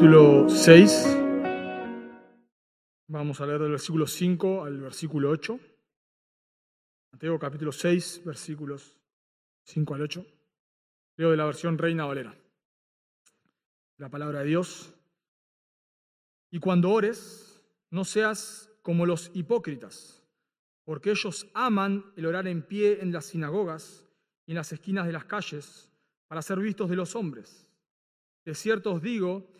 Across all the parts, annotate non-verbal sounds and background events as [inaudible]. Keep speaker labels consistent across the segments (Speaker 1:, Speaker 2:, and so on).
Speaker 1: capítulo 6. Vamos a leer del versículo 5 al versículo 8. Mateo capítulo 6, versículos 5 al 8. Leo de la versión Reina Valera. La palabra de Dios. Y cuando ores, no seas como los hipócritas, porque ellos aman el orar en pie en las sinagogas y en las esquinas de las calles para ser vistos de los hombres. De cierto os digo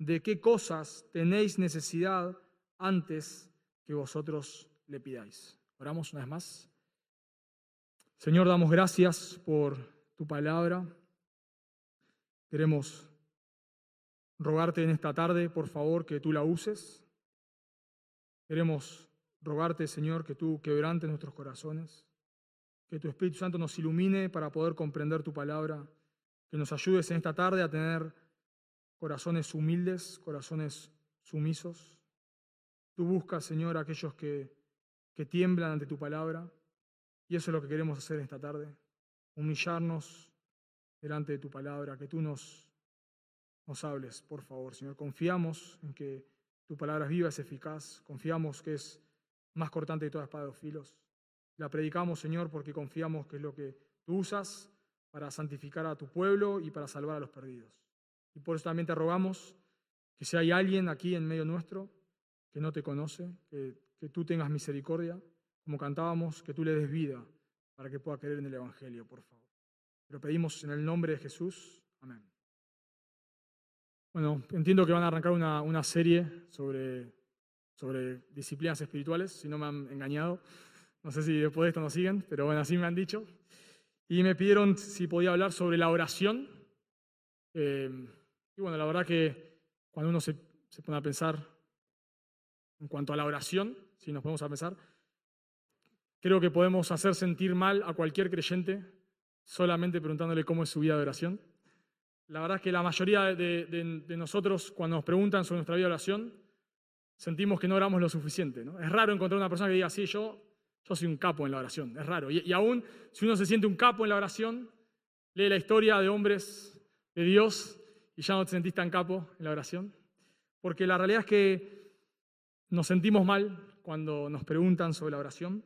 Speaker 1: de qué cosas tenéis necesidad antes que vosotros le pidáis. Oramos una vez más. Señor, damos gracias por tu palabra. Queremos rogarte en esta tarde, por favor, que tú la uses. Queremos rogarte, Señor, que tú quebrantes nuestros corazones, que tu Espíritu Santo nos ilumine para poder comprender tu palabra, que nos ayudes en esta tarde a tener corazones humildes, corazones sumisos. Tú buscas, Señor, a aquellos que, que tiemblan ante tu palabra, y eso es lo que queremos hacer esta tarde, humillarnos delante de tu palabra, que tú nos, nos hables, por favor, Señor. Confiamos en que tu palabra es viva, es eficaz, confiamos que es más cortante que toda espada de filos. La predicamos, Señor, porque confiamos que es lo que tú usas para santificar a tu pueblo y para salvar a los perdidos. Y por eso también te rogamos que si hay alguien aquí en medio nuestro que no te conoce, que, que tú tengas misericordia, como cantábamos, que tú le des vida para que pueda creer en el Evangelio, por favor. Lo pedimos en el nombre de Jesús. Amén. Bueno, entiendo que van a arrancar una, una serie sobre sobre disciplinas espirituales, si no me han engañado. No sé si después de esto nos siguen, pero bueno, así me han dicho. Y me pidieron si podía hablar sobre la oración. Eh, bueno, la verdad que cuando uno se, se pone a pensar en cuanto a la oración, si nos ponemos a pensar, creo que podemos hacer sentir mal a cualquier creyente solamente preguntándole cómo es su vida de oración. La verdad es que la mayoría de, nosotros, cuando nos preguntan sobre nuestra vida de oración, sentimos que no oramos lo suficiente. Es raro encontrar una persona que diga, sí, yo, yo soy un capo en la oración. Es raro. Y, y, aún si uno se siente un capo en la oración, lee la historia de hombres de Dios y ya no te sentís tan capo en la oración. Porque la realidad es que nos sentimos mal cuando nos preguntan sobre la oración.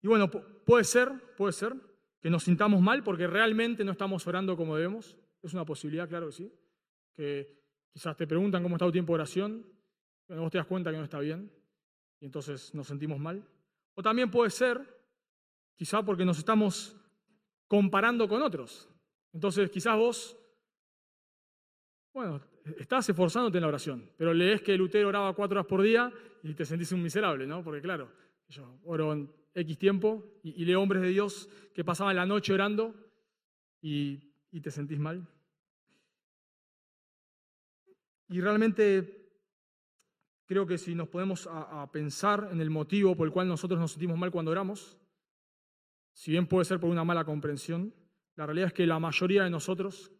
Speaker 1: Y bueno, puede ser, puede ser que nos sintamos mal porque realmente no estamos orando como debemos. Es una posibilidad, claro que sí. Que quizás te preguntan cómo está tu tiempo de oración vos te das cuenta que no está bien y entonces nos sentimos mal. O también puede ser, quizá porque nos estamos comparando con otros. Entonces quizás vos, bueno, estás esforzándote en la oración, pero lees que Lutero oraba cuatro horas por día y te sentís un miserable, ¿no? Porque claro, yo oro en X tiempo y, y leo hombres de Dios que pasaban la noche orando y, te sentís mal. Y realmente creo que si nos podemos a pensar en el motivo por el cual nosotros nos sentimos mal cuando oramos, si bien puede ser por una mala comprensión, la realidad es que la mayoría de nosotros,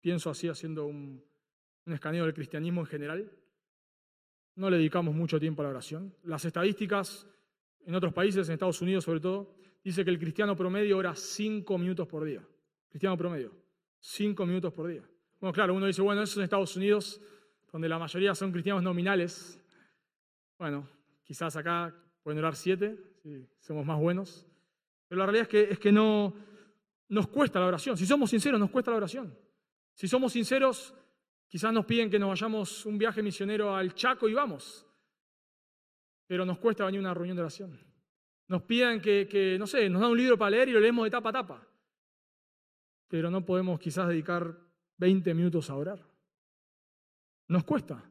Speaker 1: pienso así haciendo un, un escaneo del cristianismo en general, no le dedicamos mucho tiempo a la oración. Las estadísticas en otros países, en Estados Unidos sobre todo, dice que el cristiano promedio ora cinco minutos por día. Cristiano promedio, cinco minutos por día. Bueno, claro, uno dice, bueno, eso en Estados Unidos, donde la mayoría son cristianos nominales, bueno, quizás acá pueden orar siete, si somos más buenos. Pero la realidad es que, es que no nos cuesta la oración. Si somos sinceros, nos cuesta la oración. Si somos sinceros, quizás nos piden que nos vayamos un viaje misionero al Chaco y vamos. Pero nos cuesta venir a una reunión de oración. Nos piden que, no sé, nos dan un libro para leer y lo leemos de tapa a tapa. Pero no podemos quizás dedicar 20 minutos a orar. Nos cuesta.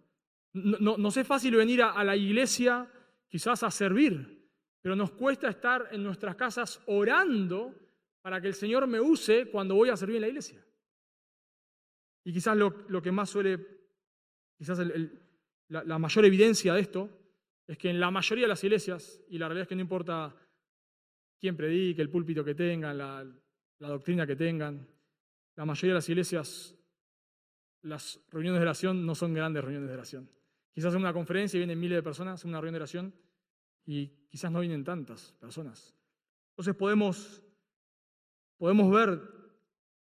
Speaker 1: No, nos es fácil venir a la iglesia quizás a servir, pero nos cuesta estar en nuestras casas orando para que el Señor me use cuando voy a servir en la iglesia. Y quizás lo, que más suele, quizás la, mayor evidencia de esto es que en la mayoría de las iglesias, y la realidad es que no importa quién predique, el púlpito que tengan, la, doctrina que tengan, la mayoría de las iglesias, las reuniones de oración no son grandes reuniones de oración. Quizás en una conferencia vienen miles de personas, en una reunión de oración, y quizás no vienen tantas personas. Entonces podemos, podemos ver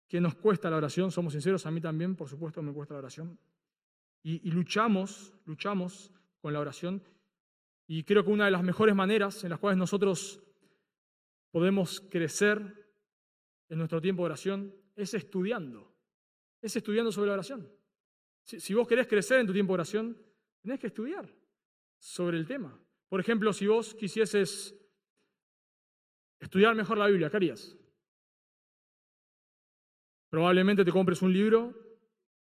Speaker 1: que nos cuesta la oración, somos sinceros, a mí también, por supuesto, me cuesta la oración. Y, luchamos, luchamos con la oración. Y creo que una de las mejores maneras en las cuales nosotros podemos crecer en nuestro tiempo de oración es estudiando. Es estudiando sobre la oración. Si, si vos querés crecer en tu tiempo de oración, tenés que estudiar sobre el tema. Por ejemplo, si vos quisieses estudiar mejor la Biblia, ¿qué harías? Probablemente te compres un libro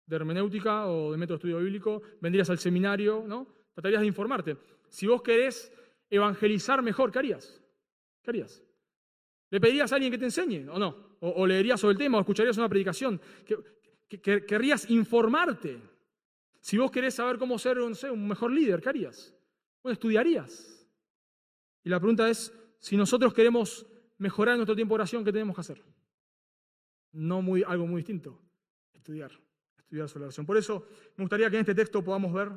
Speaker 1: de hermenéutica o de método de estudio bíblico, vendrías al seminario, ¿no? Tratarías de informarte. Si vos querés evangelizar mejor, ¿qué harías? ¿Qué harías? ¿Le pedirías a alguien que te enseñe o no? ¿O, leerías sobre el tema o escucharías una predicación? querrías informarte. Si vos querés saber cómo ser un mejor líder, ¿qué harías? Bueno, estudiarías. Y la pregunta es, si nosotros queremos mejorar nuestro tiempo de oración, ¿qué tenemos que hacer? No muy, algo muy distinto, estudiar estudiar la oración. Por eso me gustaría que en este texto podamos ver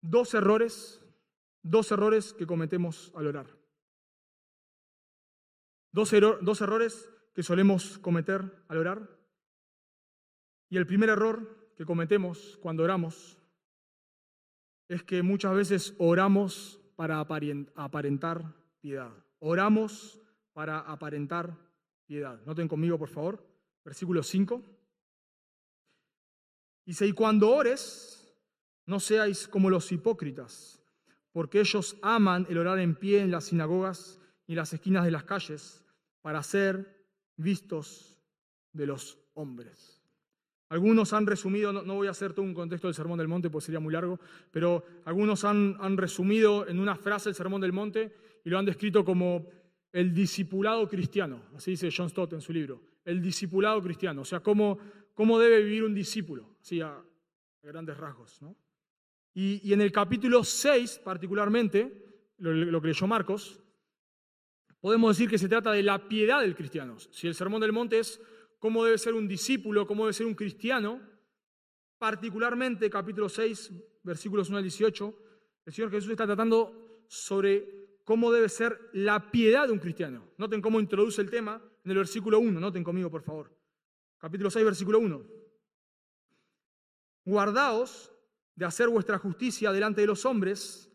Speaker 1: dos errores, dos errores que cometemos al orar. Dos, dos errores que solemos cometer al orar. Y el primer error que cometemos cuando oramos es que muchas veces oramos para aparentar piedad. Oramos para aparentar piedad. Noten conmigo, por favor, versículo 5. Dice, y cuando ores, no seáis como los hipócritas, porque ellos aman el orar en pie en las sinagogas y las esquinas de las calles para ser vistos de los hombres. Algunos han resumido, no, voy a hacer todo un contexto del Sermón del Monte, pues sería muy largo, pero algunos han resumido en una frase el Sermón del Monte y lo han descrito como el discipulado cristiano, así dice John Stott en su libro, el discipulado cristiano, o sea, cómo cómo debe vivir un discípulo, así a, grandes rasgos. Y, en el capítulo 6, particularmente, lo, que leyó Marcos, podemos decir que se trata de la piedad del cristiano. Si el Sermón del Monte es cómo debe ser un discípulo, cómo debe ser un cristiano, particularmente capítulo 6, versículos 1 al 18, el Señor Jesús está tratando sobre cómo debe ser la piedad de un cristiano. Noten cómo introduce el tema en el versículo 1, noten conmigo por favor capítulo 6, versículo 1. Guardaos de hacer vuestra justicia delante de los hombres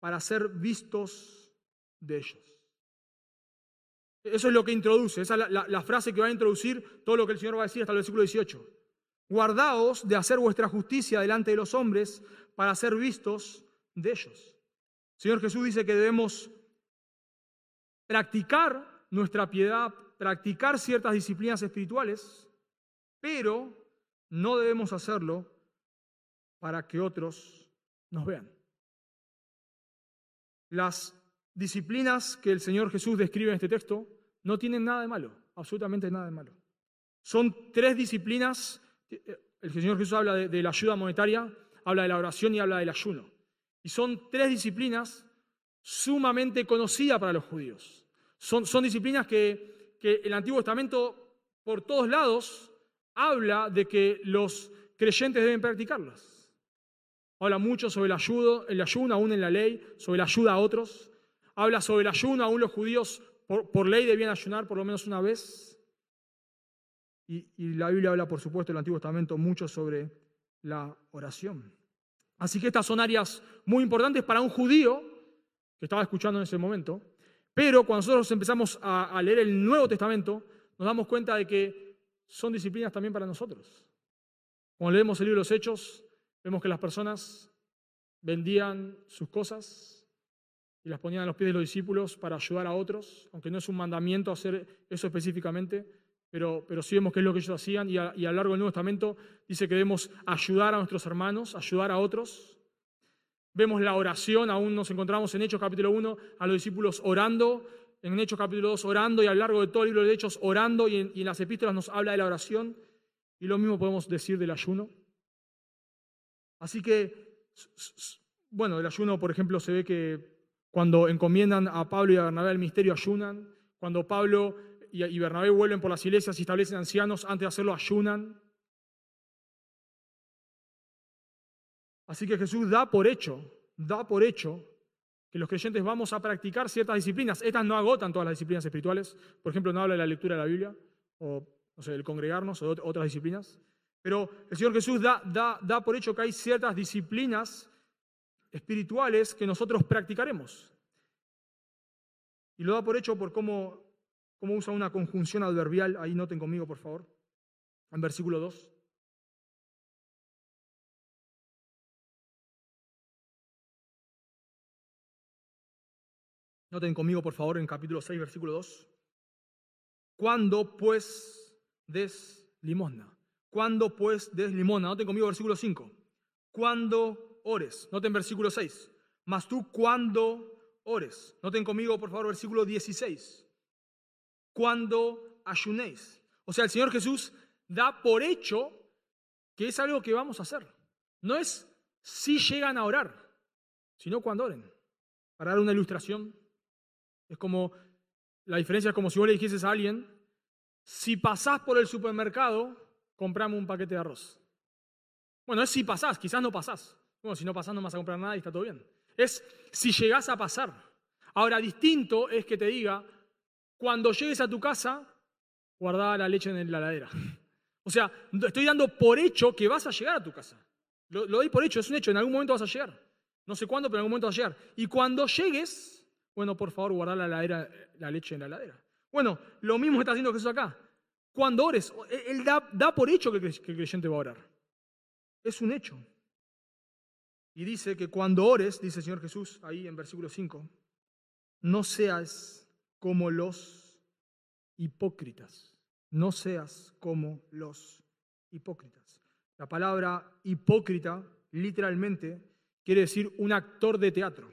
Speaker 1: para ser vistos de ellos. Eso es lo que introduce, esa es la, frase que va a introducir todo lo que el Señor va a decir hasta el versículo 18. Guardaos de hacer vuestra justicia delante de los hombres para ser vistos de ellos. Señor Jesús dice que debemos practicar nuestra piedad, practicar ciertas disciplinas espirituales pero no debemos hacerlo para que otros nos vean. Las disciplinas que el Señor Jesús describe en este texto no tienen nada de malo, absolutamente nada de malo. Son tres disciplinas, eh, el Señor Jesús habla de, la ayuda monetaria, habla de la oración y habla del ayuno. Y son tres disciplinas sumamente conocidas para los judíos. Son, disciplinas que, el Antiguo Testamento por todos lados habla de que los creyentes deben practicarlas. Habla mucho sobre el ayuno, el ayuno aún en la ley, sobre la ayuda a otros. Habla sobre el ayuno, aún los judíos por, ley debían ayunar por lo menos una vez. Y, y, la Biblia habla, por supuesto, el Antiguo Testamento mucho sobre la oración. Así que estas son áreas muy importantes para un judío que estaba escuchando en ese momento. Pero cuando nosotros empezamos a leer el Nuevo Testamento, nos damos cuenta de que son disciplinas también para nosotros. Cuando leemos el libro de los Hechos, vemos que las personas vendían sus cosas y las ponían a los pies de los discípulos para ayudar a otros, aunque no es un mandamiento hacer eso específicamente, pero, pero sí vemos que es lo que ellos hacían y a, lo largo del Nuevo Testamento dice que debemos ayudar a nuestros hermanos, ayudar a otros. Vemos la oración, aún nos encontramos en Hechos capítulo 1, a los discípulos orando en Hechos capítulo 2 orando y a lo largo de todo el libro de Hechos orando y en, las epístolas nos habla de la oración y lo mismo podemos decir del ayuno. Así que bueno, el ayuno, por ejemplo, se ve que cuando encomiendan a Pablo y a Bernabé al misterio, ayunan. Cuando Pablo y Bernabé vuelven por las iglesias y establecen ancianos, antes de hacerlo, ayunan. Así que Jesús da por hecho, da por hecho que los creyentes vamos a practicar ciertas disciplinas. Estas no agotan todas las disciplinas espirituales. Por ejemplo, no habla de la lectura de la Biblia, o no sé, del congregarnos, o de otras disciplinas. Pero el Señor Jesús da, da, da por hecho que hay ciertas disciplinas espirituales que nosotros practicaremos. Y lo da por hecho por cómo, cómo usa una conjunción adverbial. Ahí noten conmigo, por favor, en versículo 2. Noten conmigo, por favor, en capítulo 6, versículo 2. Cuando pues des limosna. Cuando pues des limosna. Noten conmigo, versículo 5. Cuando ores. Noten versículo 6. Mas tú cuando ores. Noten conmigo, por favor, versículo 16. Cuando ayunéis. O sea, el Señor Jesús da por hecho que es algo que vamos a hacer. No es si llegan a orar, sino cuando oren. Para dar una ilustración, es como, la diferencia es como si vos le dijeses a alguien, si pasás por el supermercado, comprame un paquete de arroz. Bueno, es si pasás, quizás no pasás. Bueno, si no pasás no vas a comprar nada y está todo bien. Es si llegás a pasar. Ahora, distinto es que te diga, cuando llegues a tu casa, guarda la leche en la heladera. [laughs] O sea, estoy dando por hecho que vas a llegar a tu casa. Lo, lo doy por hecho, es un hecho, en algún momento vas a llegar. No sé cuándo, pero en algún momento vas a llegar. Y cuando llegues, bueno, por favor, guardar la, leche en la heladera. Bueno, lo mismo está haciendo Jesús acá. Cuando ores, Él da, por hecho que el creyente va a orar. Es un hecho. Y dice que cuando ores, dice el Señor Jesús ahí en versículo 5, no seas como los hipócritas. No seas como los hipócritas. La palabra hipócrita literalmente quiere decir un actor de teatro.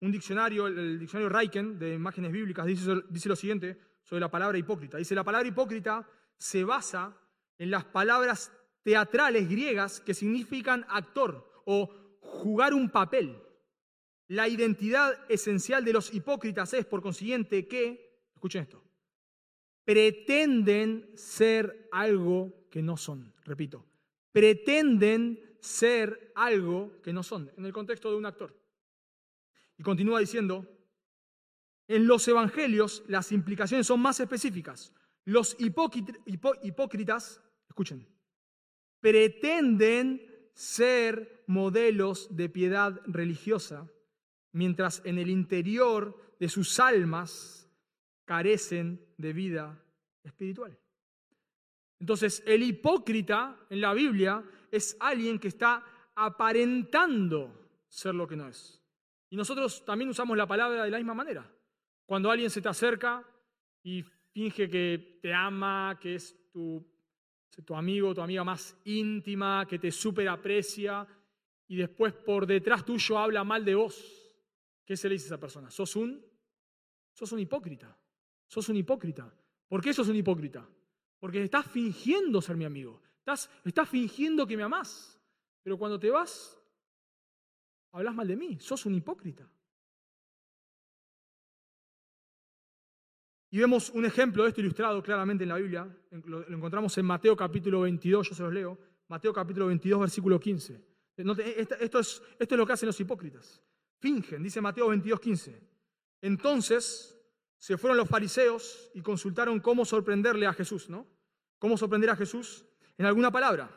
Speaker 1: Un diccionario, el diccionario Raiken de imágenes bíblicas, dice, dice lo siguiente sobre la palabra hipócrita. Dice, la palabra hipócrita se basa en las palabras teatrales griegas que significan actor o jugar un papel. La identidad esencial de los hipócritas es, por consiguiente, que, escuchen esto, pretenden ser algo que no son. Repito, pretenden ser algo que no son, en el contexto de un actor. Y continúa diciendo, en los evangelios las implicaciones son más específicas. Los hipócritas, escuchen, pretenden ser modelos de piedad religiosa, mientras en el interior de sus almas carecen de vida espiritual. Entonces, el hipócrita en la Biblia es alguien que está aparentando ser lo que no es. Y nosotros también usamos la palabra de la misma manera. Cuando alguien se te acerca y finge que te ama, que es tu, tu amigo, tu amiga más íntima, que te super aprecia, y después por detrás tuyo habla mal de vos, ¿qué se le dice a esa persona? Sos un, sos un hipócrita. Sos un hipócrita. ¿Por qué sos un hipócrita? Porque estás fingiendo ser mi amigo. Estás, estás fingiendo que me amás. Pero cuando te vas, hablas mal de mí, sos un hipócrita. Y vemos un ejemplo de esto ilustrado claramente en la Biblia. Lo, encontramos en Mateo capítulo 22, yo se los leo. Mateo capítulo 22, versículo 15. Esto es, esto es lo que hacen los hipócritas. Fingen, dice Mateo 22, 15. Entonces se fueron los fariseos y consultaron cómo sorprenderle a Jesús, ¿no? ¿Cómo sorprender a Jesús en alguna palabra?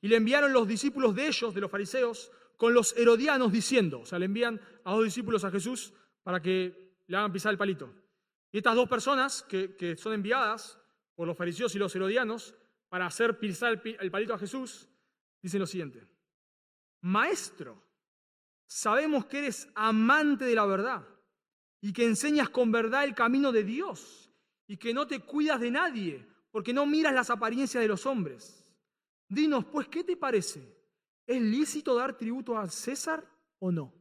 Speaker 1: Y le enviaron los discípulos de ellos, de los fariseos, con los herodianos diciendo, o sea, le envían a dos discípulos a Jesús para que le hagan pisar el palito. Y estas dos personas que, son enviadas por los fariseos y los herodianos para hacer pisar el palito a Jesús, dicen lo siguiente, Maestro, sabemos que eres amante de la verdad y que enseñas con verdad el camino de Dios y que no te cuidas de nadie porque no miras las apariencias de los hombres. Dinos, pues, ¿qué te parece? ¿Es lícito dar tributo a César o no?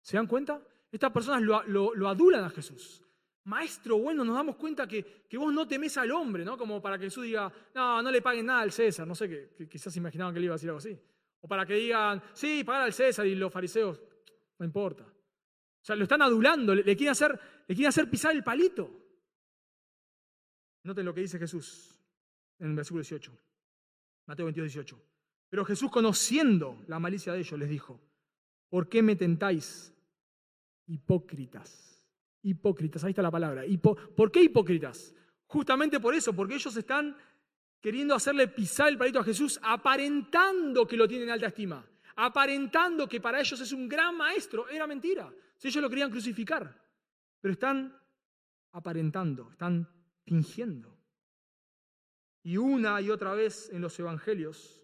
Speaker 1: ¿Se dan cuenta? Estas personas lo, adulan a Jesús. Maestro, bueno, nos damos cuenta que, que, vos no temes al hombre, ¿no? Como para que Jesús diga, no, no le paguen nada al César. No sé, que, quizás imaginaban que le iba a decir algo así. O para que digan, sí, pagar al César y los fariseos, no importa. O sea, lo están adulando, le, quieren, hacer, le quieren hacer pisar el palito. Noten lo que dice Jesús en el versículo 18, Mateo 22, 18. Pero Jesús, conociendo la malicia de ellos, les dijo, ¿por qué me tentáis, hipócritas? Hipócritas, ahí está la palabra. ¿Por qué hipócritas? Justamente por eso, porque ellos están queriendo hacerle pisar el palito a Jesús, aparentando que lo tienen en alta estima, aparentando que para ellos es un gran maestro. Era mentira. Si ellos lo querían crucificar, pero están aparentando, están fingiendo. Y una y otra vez en los evangelios,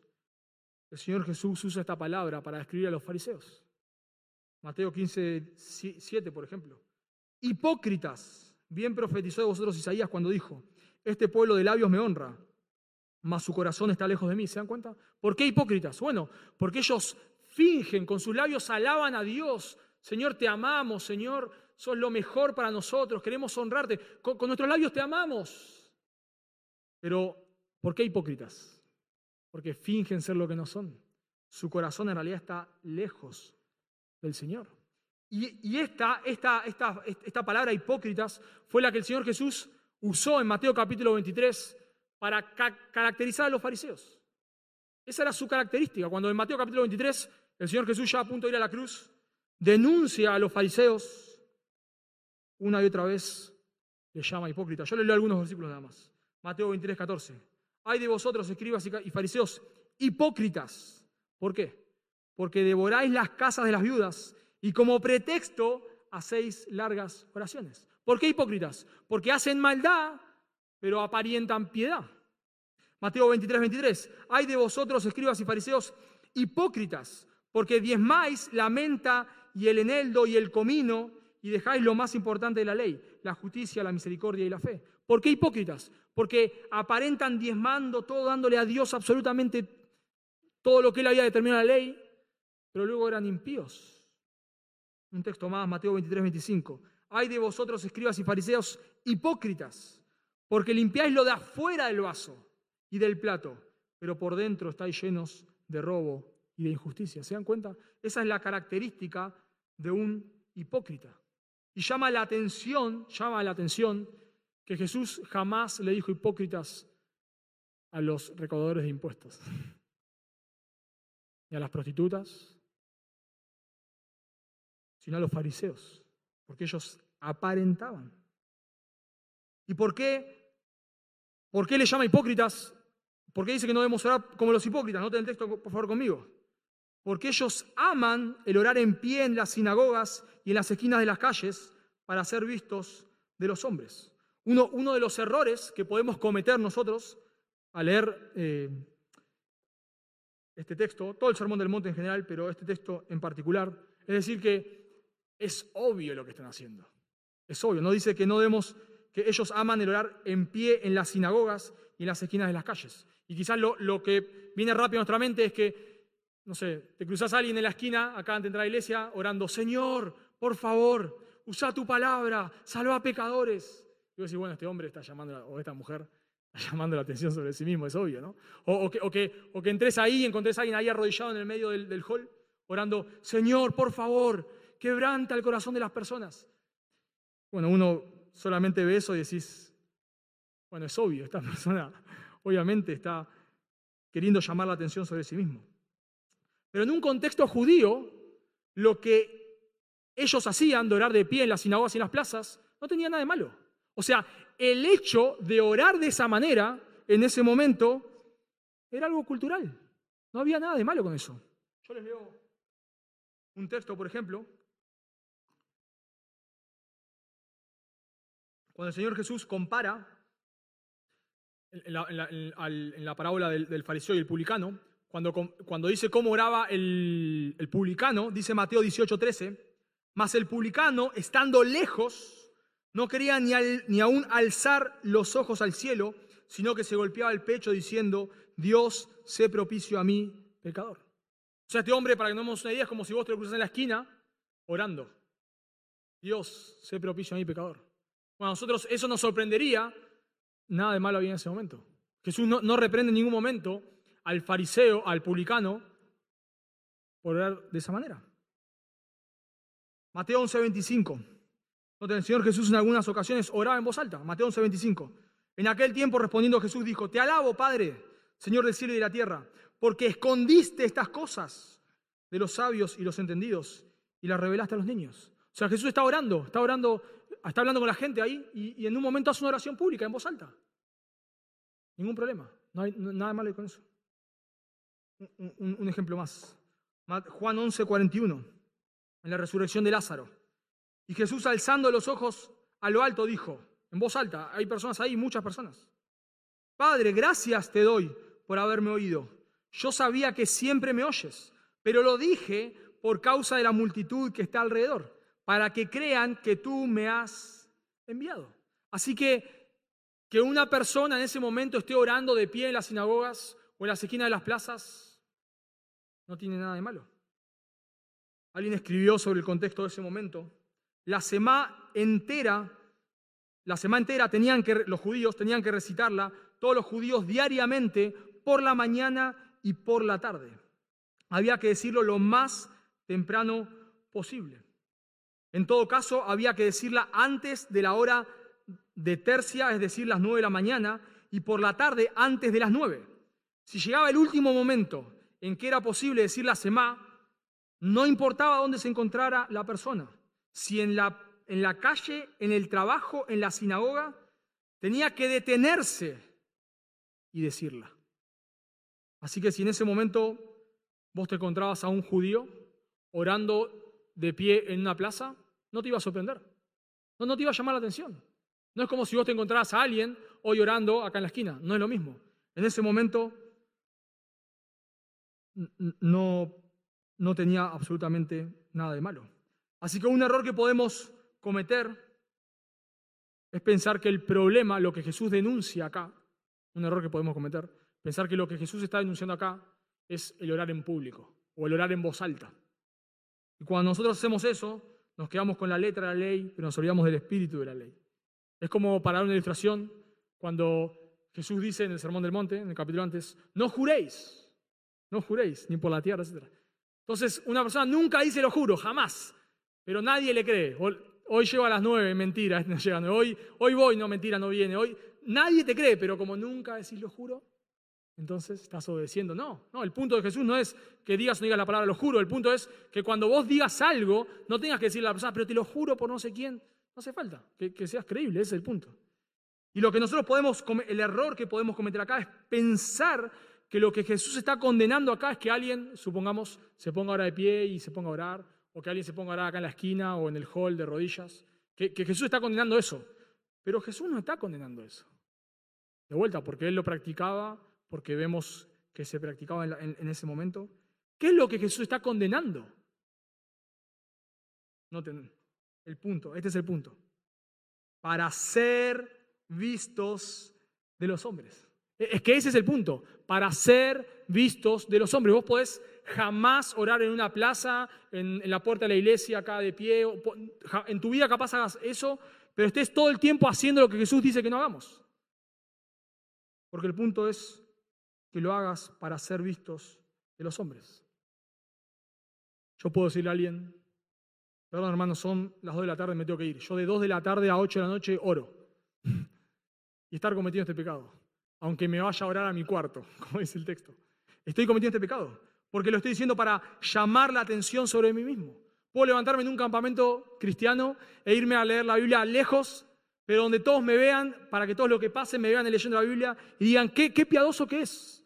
Speaker 1: el Señor Jesús usa esta palabra para describir a los fariseos. Mateo 15, 7, por ejemplo. Hipócritas, bien profetizó de vosotros Isaías cuando dijo, este pueblo de labios me honra, mas su corazón está lejos de mí. ¿Se dan cuenta? ¿Por qué hipócritas? Bueno, porque ellos fingen, con sus labios alaban a Dios. Señor, te amamos, Señor, sos lo mejor para nosotros, queremos honrarte. Con, nuestros labios te amamos. Pero, ¿por qué hipócritas? Porque fingen ser lo que no son. Su corazón en realidad está lejos del Señor. Y, esta, esta, esta, esta palabra hipócritas fue la que el Señor Jesús usó en Mateo capítulo 23 para caracterizar a los fariseos. Esa era su característica. Cuando en Mateo capítulo 23 el Señor Jesús ya a punto de ir a la cruz, denuncia a los fariseos una y otra vez, les llama hipócritas. Yo le leo algunos versículos nada más. Mateo 23, 14. Hay de vosotros, escribas y fariseos, hipócritas. ¿Por qué? Porque devoráis las casas de las viudas y como pretexto hacéis largas oraciones. ¿Por qué hipócritas? Porque hacen maldad pero aparentan piedad. Mateo 23, 23. Hay de vosotros, escribas y fariseos, hipócritas, porque diezmáis la menta y el eneldo y el comino y dejáis lo más importante de la ley, la justicia, la misericordia y la fe. ¿Por qué hipócritas? Porque aparentan diezmando todo, dándole a Dios absolutamente todo lo que él había determinado en la ley, pero luego eran impíos. Un texto más, Mateo 23, 25. Hay de vosotros, escribas y fariseos, hipócritas porque limpiáis lo de afuera del vaso y del plato, pero por dentro estáis llenos de robo y de injusticia. ¿Se dan cuenta? Esa es la característica de un hipócrita. Y llama la atención, llama la atención que Jesús jamás le dijo hipócritas a los recaudadores de impuestos, [laughs] ni a las prostitutas, sino a los fariseos, porque ellos aparentaban. ¿Y por qué ¿Por qué le llama hipócritas? ¿Por qué dice que no debemos orar como los hipócritas? Noten el texto, por favor, conmigo. Porque ellos aman el orar en pie en las sinagogas y en las esquinas de las calles para ser vistos de los hombres. Uno, de los errores que podemos cometer nosotros al leer eh, este texto, todo el Sermón del Monte en general, pero este texto en particular, es decir, que es obvio lo que están haciendo. Es obvio, no dice que no debemos que ellos aman el orar en pie en las sinagogas y en las esquinas de las calles. Y quizás lo, que viene rápido a nuestra mente es que, no sé, te cruzas a alguien en la esquina, acá antes de entrar a la iglesia, orando, Señor, por favor, usa tu palabra, salva a pecadores. Y vos decís, bueno, este hombre está llamando, o esta mujer está llamando la atención sobre sí mismo, es obvio, ¿no? O que, entres ahí y encontres a alguien ahí arrodillado en el medio del, del hall, orando, Señor, por favor, quebranta el corazón de las personas. Bueno, uno solamente ve eso y decís, bueno, es obvio, esta [laughs] persona obviamente está queriendo llamar la atención sobre sí mismo. Pero en un contexto judío, lo que ellos hacían de orar de pie en las sinagogas y en las plazas no tenía nada de malo. O sea, el hecho de orar de esa manera en ese momento era algo cultural. No había nada de malo con eso. Yo les leo un texto, por ejemplo, Cuando el Señor Jesús compara en la, parábola del, fariseo y el publicano, cuando, dice cómo oraba el, publicano, dice Mateo 18:13, mas el publicano, estando lejos, no quería ni, ni aún alzar los ojos al cielo, sino que se golpeaba el pecho diciendo, Dios, sé propicio a mí, pecador. O sea, este hombre, para que no nos una idea, es como si vos te lo cruzas en la esquina orando. Dios, sé propicio a mí, pecador. Bueno, a nosotros eso nos sorprendería, nada de malo había en ese momento. Jesús no, reprende en ningún momento al fariseo, al publicano, por orar de esa manera. Mateo 11:25. El Señor Jesús en algunas ocasiones oraba en voz alta. Mateo 11:25. En aquel tiempo respondiendo Jesús dijo, te alabo Padre, Señor del cielo y de la tierra, porque escondiste estas cosas de los sabios y los entendidos y las revelaste a los niños. O sea, Jesús está orando, está orando, está hablando con la gente ahí y, en un momento hace una oración pública en voz alta. Ningún problema, no hay nada malo con eso. Un, un ejemplo más. Juan 11:41, en la resurrección de Lázaro. Y Jesús alzando los ojos a lo alto dijo, en voz alta, hay personas ahí, muchas personas. Padre, gracias te doy por haberme oído. Yo sabía que siempre me oyes, pero lo dije por causa de la multitud que está alrededor, para que crean que tú me has enviado. Así que que una persona en ese momento esté orando de pie en las sinagogas o en las esquinas de las plazas, no tiene nada de malo. Alguien escribió sobre el contexto de ese momento. La semana entera la semana entera tenían que, los judíos tenían que recitarla, todos los judíos diariamente, por la mañana y por la tarde. Había que decirlo lo más temprano posible. En todo caso, había que decirla antes de la hora de tercia, es decir, las nueve de la mañana, y por la tarde antes de las nueve. Si llegaba el último momento en que era posible decir la semá, no importaba dónde se encontrara la persona. Si en la en la calle, en el trabajo, en la sinagoga, tenía que detenerse y decirla. Así que si en ese momento vos te encontrabas a un judío orando de pie en una plaza, no te iba a sorprender. No, te iba a llamar la atención. No es como si vos te encontraras a alguien hoy orando acá en la esquina. No es lo mismo. En ese momento no, no tenía absolutamente nada de malo. Así que un error que podemos cometer es pensar que el problema, lo que Jesús denuncia acá, un error que podemos cometer, pensar que lo que Jesús está denunciando acá es el orar en público o el orar en voz alta. Y cuando nosotros hacemos eso, nos quedamos con la letra de la ley, pero nos olvidamos del espíritu de la ley. Es como para una ilustración, cuando Jesús dice en el Sermón del Monte, en el capítulo antes, no juréis, no juréis, ni por la tierra, etc. Entonces, una persona nunca dice lo juro, jamás, pero nadie le cree. Hoy llego a las nueve, mentira, [laughs] no llega Hoy, hoy voy, no, mentira, no viene. Hoy nadie te cree, pero como nunca decís lo juro, entonces estás obedeciendo. No, no, el punto de Jesús no es que digas o no digas la palabra lo juro. El punto es que cuando vos digas algo, no tengas que decirle a la persona, pero te lo juro por no sé quién. No hace falta, que, que seas creíble, ese es el punto. Y lo que nosotros podemos, el error que podemos cometer acá es pensar que lo que Jesús está condenando acá es que alguien, supongamos, se ponga ahora de pie y se ponga a orar o que alguien se ponga acá en la esquina o en el hall de rodillas, que, Jesús está condenando eso. Pero Jesús no está condenando eso. De vuelta, porque Él lo practicaba, porque vemos que se practicaba en, ese momento. ¿Qué es lo que Jesús está condenando? Noten el punto, este es el punto. Para ser vistos de los hombres. Es que ese es el punto, para ser vistos de los hombres. Vos podés jamás orar en una plaza, en, la puerta de la iglesia, acá de pie. En tu vida capaz hagas eso, pero estés todo el tiempo haciendo lo que Jesús dice que no hagamos. Porque el punto es que lo hagas para ser vistos de los hombres. Yo puedo decirle a alguien, perdón hermano, son las 2 de la tarde, me tengo que ir. Yo de 2 de la tarde a 8 de la noche oro. [laughs] y estar cometiendo este pecado. Aunque me vaya a orar a mi cuarto, [laughs] como dice el texto. Estoy cometiendo este pecado porque lo estoy diciendo para llamar la atención sobre mí mismo. Puedo levantarme en un campamento cristiano e irme a leer la Biblia lejos, pero donde todos me vean, para que todos los que pasen me vean leyendo la Biblia y digan, qué, qué piadoso que es.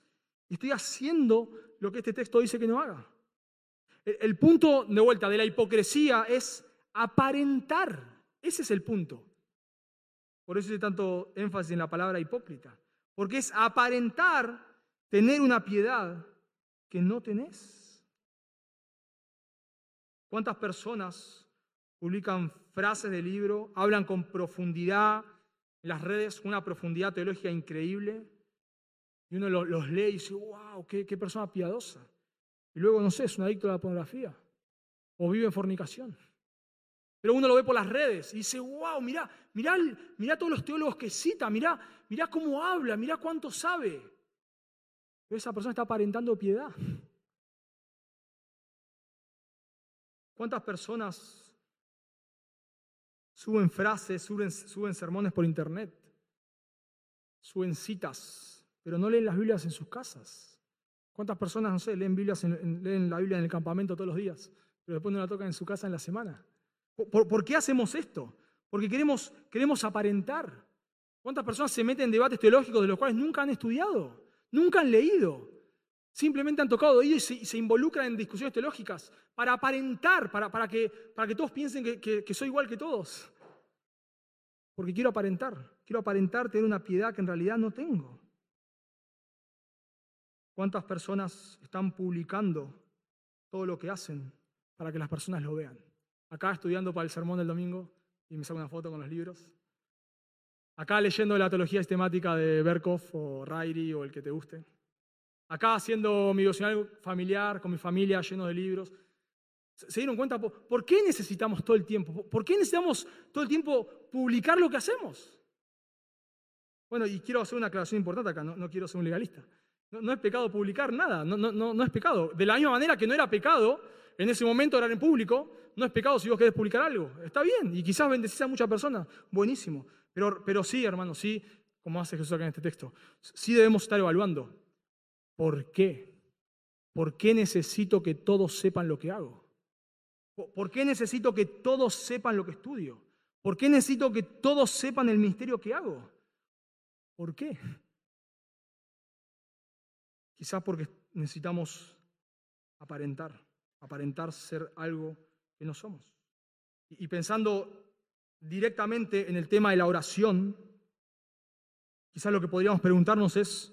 Speaker 1: Estoy haciendo lo que este texto dice que no haga. El, punto de vuelta de la hipocresía es aparentar. Ese es el punto. Por eso hay tanto énfasis en la palabra hipócrita. Porque es aparentar tener una piedad que no tenés? ¿Cuántas personas publican frases de libro, hablan con profundidad en las redes, una profundidad teológica increíble? Y uno los, lee y dice, wow, qué, persona piadosa. Y luego, no sé, es un adicto a la pornografía o vive en fornicación. Pero uno lo ve por las redes y dice, wow, mirá, mirá, mirá todos los teólogos que cita, mirá, mirá cómo habla, mirá cuánto sabe esa persona está aparentando piedad. ¿Cuántas personas suben frases, suben sermones por internet, suben citas, pero no leen las Biblias en sus casas? ¿Cuántas personas, no sé, leen, Biblias leen la Biblia en el campamento todos los días, pero después no la tocan en su casa en la semana? ¿Por, qué hacemos esto? Porque queremos, queremos aparentar. ¿Cuántas personas se meten en debates teológicos de los cuales nunca han estudiado, nunca han leído? Simplemente han tocado oído y se, involucran en discusiones teológicas para aparentar, para, para, que, para que, todos piensen que, que soy igual que todos. Porque quiero aparentar, quiero aparentar tener una piedad que en realidad no tengo. ¿Cuántas personas están publicando todo lo que hacen para que las personas lo vean? Acá estudiando para el sermón del domingo y me saco una foto con los libros. Acá leyendo la teología sistemática de Berkov o Rairi o el que te guste. Acá haciendo mi devocional familiar con mi familia lleno de libros. ¿Se dieron cuenta? ¿Por qué necesitamos todo el tiempo? ¿Por qué necesitamos todo el tiempo publicar lo que hacemos? Bueno, y quiero hacer una aclaración importante acá, no, quiero ser un legalista. No, es pecado publicar nada, no, no, no, es pecado. De la misma manera que no era pecado en ese momento orar en público, no es pecado si vos querés publicar algo. Está bien, y quizás bendecís a muchas personas, buenísimo. Pero, pero sí, hermano, sí, como hace Jesús acá en este texto, sí debemos estar evaluando ¿Por qué? ¿Por qué necesito que todos sepan lo que hago? ¿Por qué necesito que todos sepan lo que estudio? ¿Por qué necesito que todos sepan el ministerio que hago? ¿Por qué? Quizás porque necesitamos aparentar, aparentar ser algo que no somos. Y pensando directamente en el tema de la oración, quizás lo que podríamos preguntarnos es,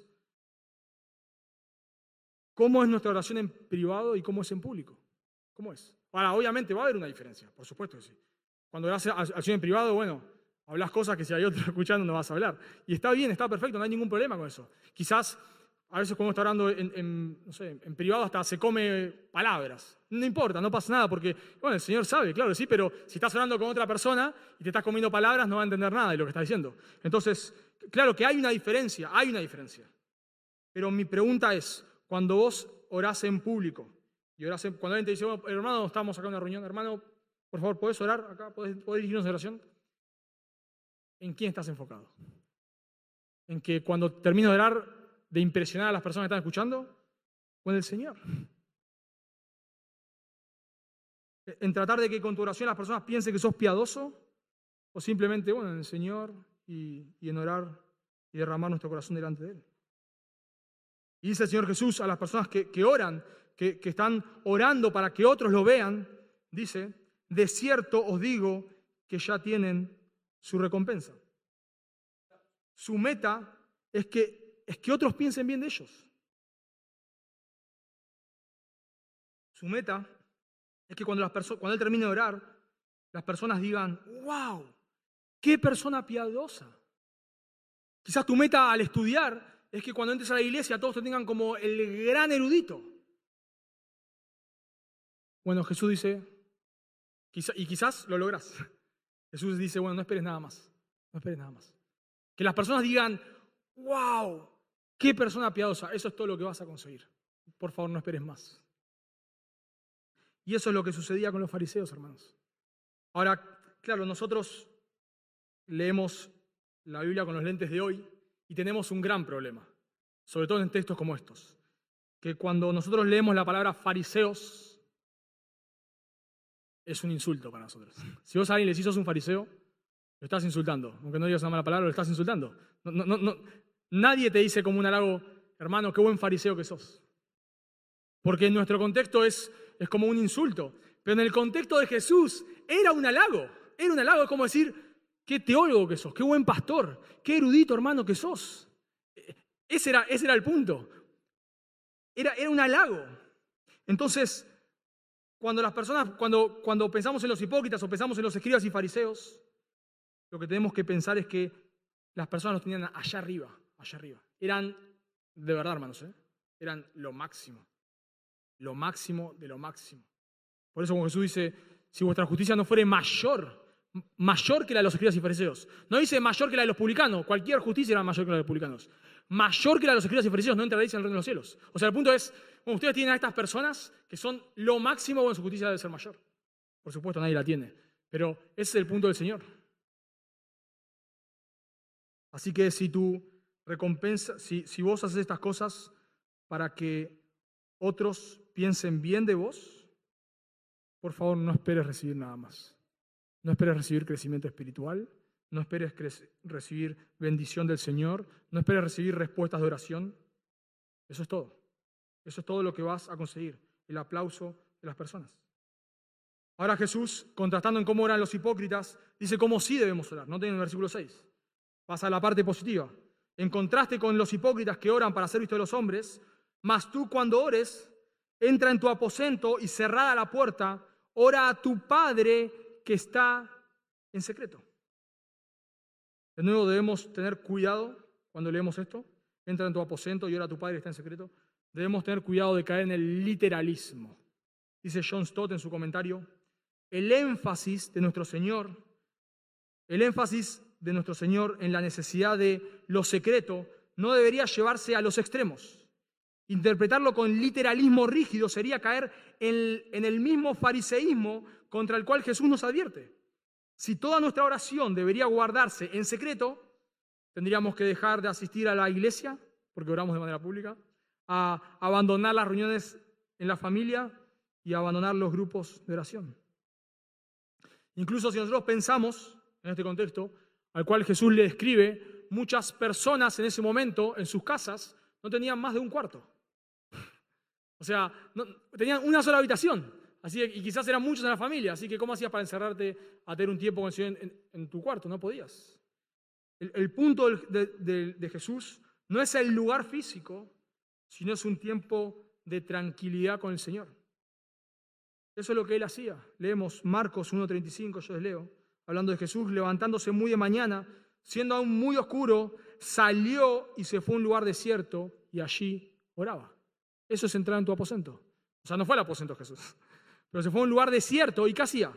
Speaker 1: ¿Cómo es nuestra oración en privado y cómo es en público? ¿Cómo es? Ahora, obviamente va a haber una diferencia, por supuesto que sí. Cuando haces oración en privado, bueno, hablas cosas que si hay otro [laughs] escuchando no vas a hablar. Y está bien, está perfecto, no hay ningún problema con eso. Quizás a veces cuando está orando en, privado hasta se come palabras. No importa, no pasa nada, porque, bueno, el Señor sabe, claro, sí, pero si estás orando con otra persona y te estás comiendo palabras, no va a entender nada de lo que está diciendo. Entonces, claro que hay una diferencia, hay una diferencia. Pero mi pregunta es, cuando vos orás en público y orás cuando alguien te dice, hermano, estamos acá en una reunión, hermano, por favor, ¿puedes orar acá? ¿Puedes, dirigirnos a oración? ¿En quién estás enfocado? ¿En que cuando termino de orar, de impresionar a las personas que están escuchando? ¿O en el Señor? ¿En tratar de que con tu oración las personas piensen que sos piadoso? ¿O simplemente, bueno, en el Señor y, y en orar y derramar nuestro corazón delante de Él? Y dice el Señor Jesús a las personas que, oran, que, que están orando para que otros lo vean, dice, de cierto os digo que ya tienen su recompensa. Su meta es que, es que otros piensen bien de ellos. Su meta es que cuando, Él termine de orar, las personas digan, wow, qué persona piadosa. Quizás tu meta al estudiar es que cuando entres a la iglesia todos te tengan como el gran erudito. Bueno, Jesús dice, y quizás lo logras. [laughs] Jesús dice, bueno, no esperes nada más, no esperes nada más. Que las personas digan, wow, qué persona piadosa, eso es todo lo que vas a conseguir. Por favor, no esperes más. Y eso es lo que sucedía con los fariseos, hermanos. Ahora, claro, nosotros leemos la Biblia con los lentes de hoy y tenemos un gran problema, sobre todo en textos como estos, que cuando nosotros leemos la palabra fariseos, es un insulto para nosotros. Si vos a alguien le decís un fariseo, lo estás insultando. Aunque no digas una mala palabra, lo estás insultando. Nadie te dice como un halago, hermano, qué buen fariseo que sos. Porque en nuestro contexto es, es como un insulto. Pero en el contexto de Jesús era un halago. Era un halago, es como decir, Qué teólogo que sos, qué buen pastor, qué erudito hermano que sos. Ese era, ese era el punto. Era, era un halago. Entonces, cuando las personas, cuando, cuando pensamos en los hipócritas o pensamos en los escribas y fariseos, lo que tenemos que pensar es que las personas los tenían allá arriba, allá arriba. Eran, de verdad, hermanos, ¿eh? eran lo máximo, lo máximo de lo máximo. Por eso, como Jesús dice, si vuestra justicia no fuere mayor mayor que la de los escribas y fariseos. No dice mayor que la de los publicanos, cualquier justicia era mayor que la de los publicanos. Mayor que la de los escribas y fariseos, no entraréis en el reino de los cielos. O sea, el punto es, ustedes tienen a estas personas que son lo máximo, bueno, su justicia debe ser mayor. Por supuesto, nadie la tiene. Pero ese es el punto del Señor. Así que si tú recompensa, si, si vos haces estas cosas para que otros piensen bien de vos, por favor no esperes recibir nada más. No esperes recibir crecimiento espiritual, no esperes recibir bendición del Señor, no esperes recibir respuestas de oración. Eso es todo. Eso es todo lo que vas a conseguir, el aplauso de las personas. Ahora Jesús, contrastando en cómo oran los hipócritas, dice cómo sí debemos orar. No en el versículo 6. Pasa a la parte positiva. En contraste con los hipócritas que oran para ser visto de los hombres, mas tú cuando ores, entra en tu aposento y cerrada la puerta, ora a tu Padre que está en secreto. De nuevo debemos tener cuidado cuando leemos esto. Entra en tu aposento y ora a tu Padre que está en secreto. Debemos tener cuidado de caer en el literalismo. Dice John Stott en su comentario, el énfasis de nuestro Señor, el énfasis de nuestro Señor en la necesidad de lo secreto no debería llevarse a los extremos. Interpretarlo con literalismo rígido sería caer en, el mismo fariseísmo contra el cual Jesús nos advierte. Si toda nuestra oración debería guardarse en secreto, tendríamos que dejar de asistir a la iglesia, porque oramos de manera pública, a abandonar las reuniones en la familia y abandonar los grupos de oración. Incluso si nosotros pensamos, en este contexto, al cual Jesús le describe, muchas personas en ese momento, en sus casas, no tenían más de un cuarto. O sea, tenían una sola habitación. Así y quizás eran muchos en la familia. Así que, ¿cómo hacías para encerrarte a tener un tiempo con en, en, tu cuarto? No podías. El, punto de, de Jesús no es el lugar físico, sino es un tiempo de tranquilidad con el Señor. Eso es lo que él hacía. Leemos Marcos 1.35, yo les leo, hablando de Jesús, levantándose muy de mañana, siendo aún muy oscuro, salió y se fue a un lugar desierto y allí oraba. Eso es entrar en tu aposento. O sea, no fue el aposento Jesús, [laughs] pero se fue a un lugar desierto y ¿qué hacía?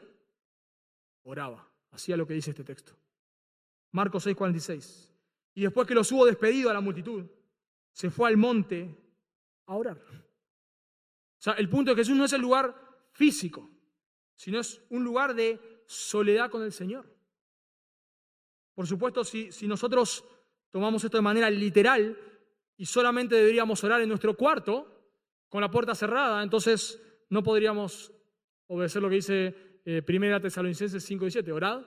Speaker 1: Oraba, hacía lo que dice este texto. Marcos 6:46. Y después que los hubo despedido a la multitud, se fue al monte a orar. O sea, el punto de Jesús no es el lugar físico, sino es un lugar de soledad con el Señor. Por supuesto, si, si nosotros tomamos esto de manera literal y solamente deberíamos orar en nuestro cuarto, con la puerta cerrada, entonces no podríamos obedecer lo que dice eh, Primera Tesalonicenses 5 y 7, orad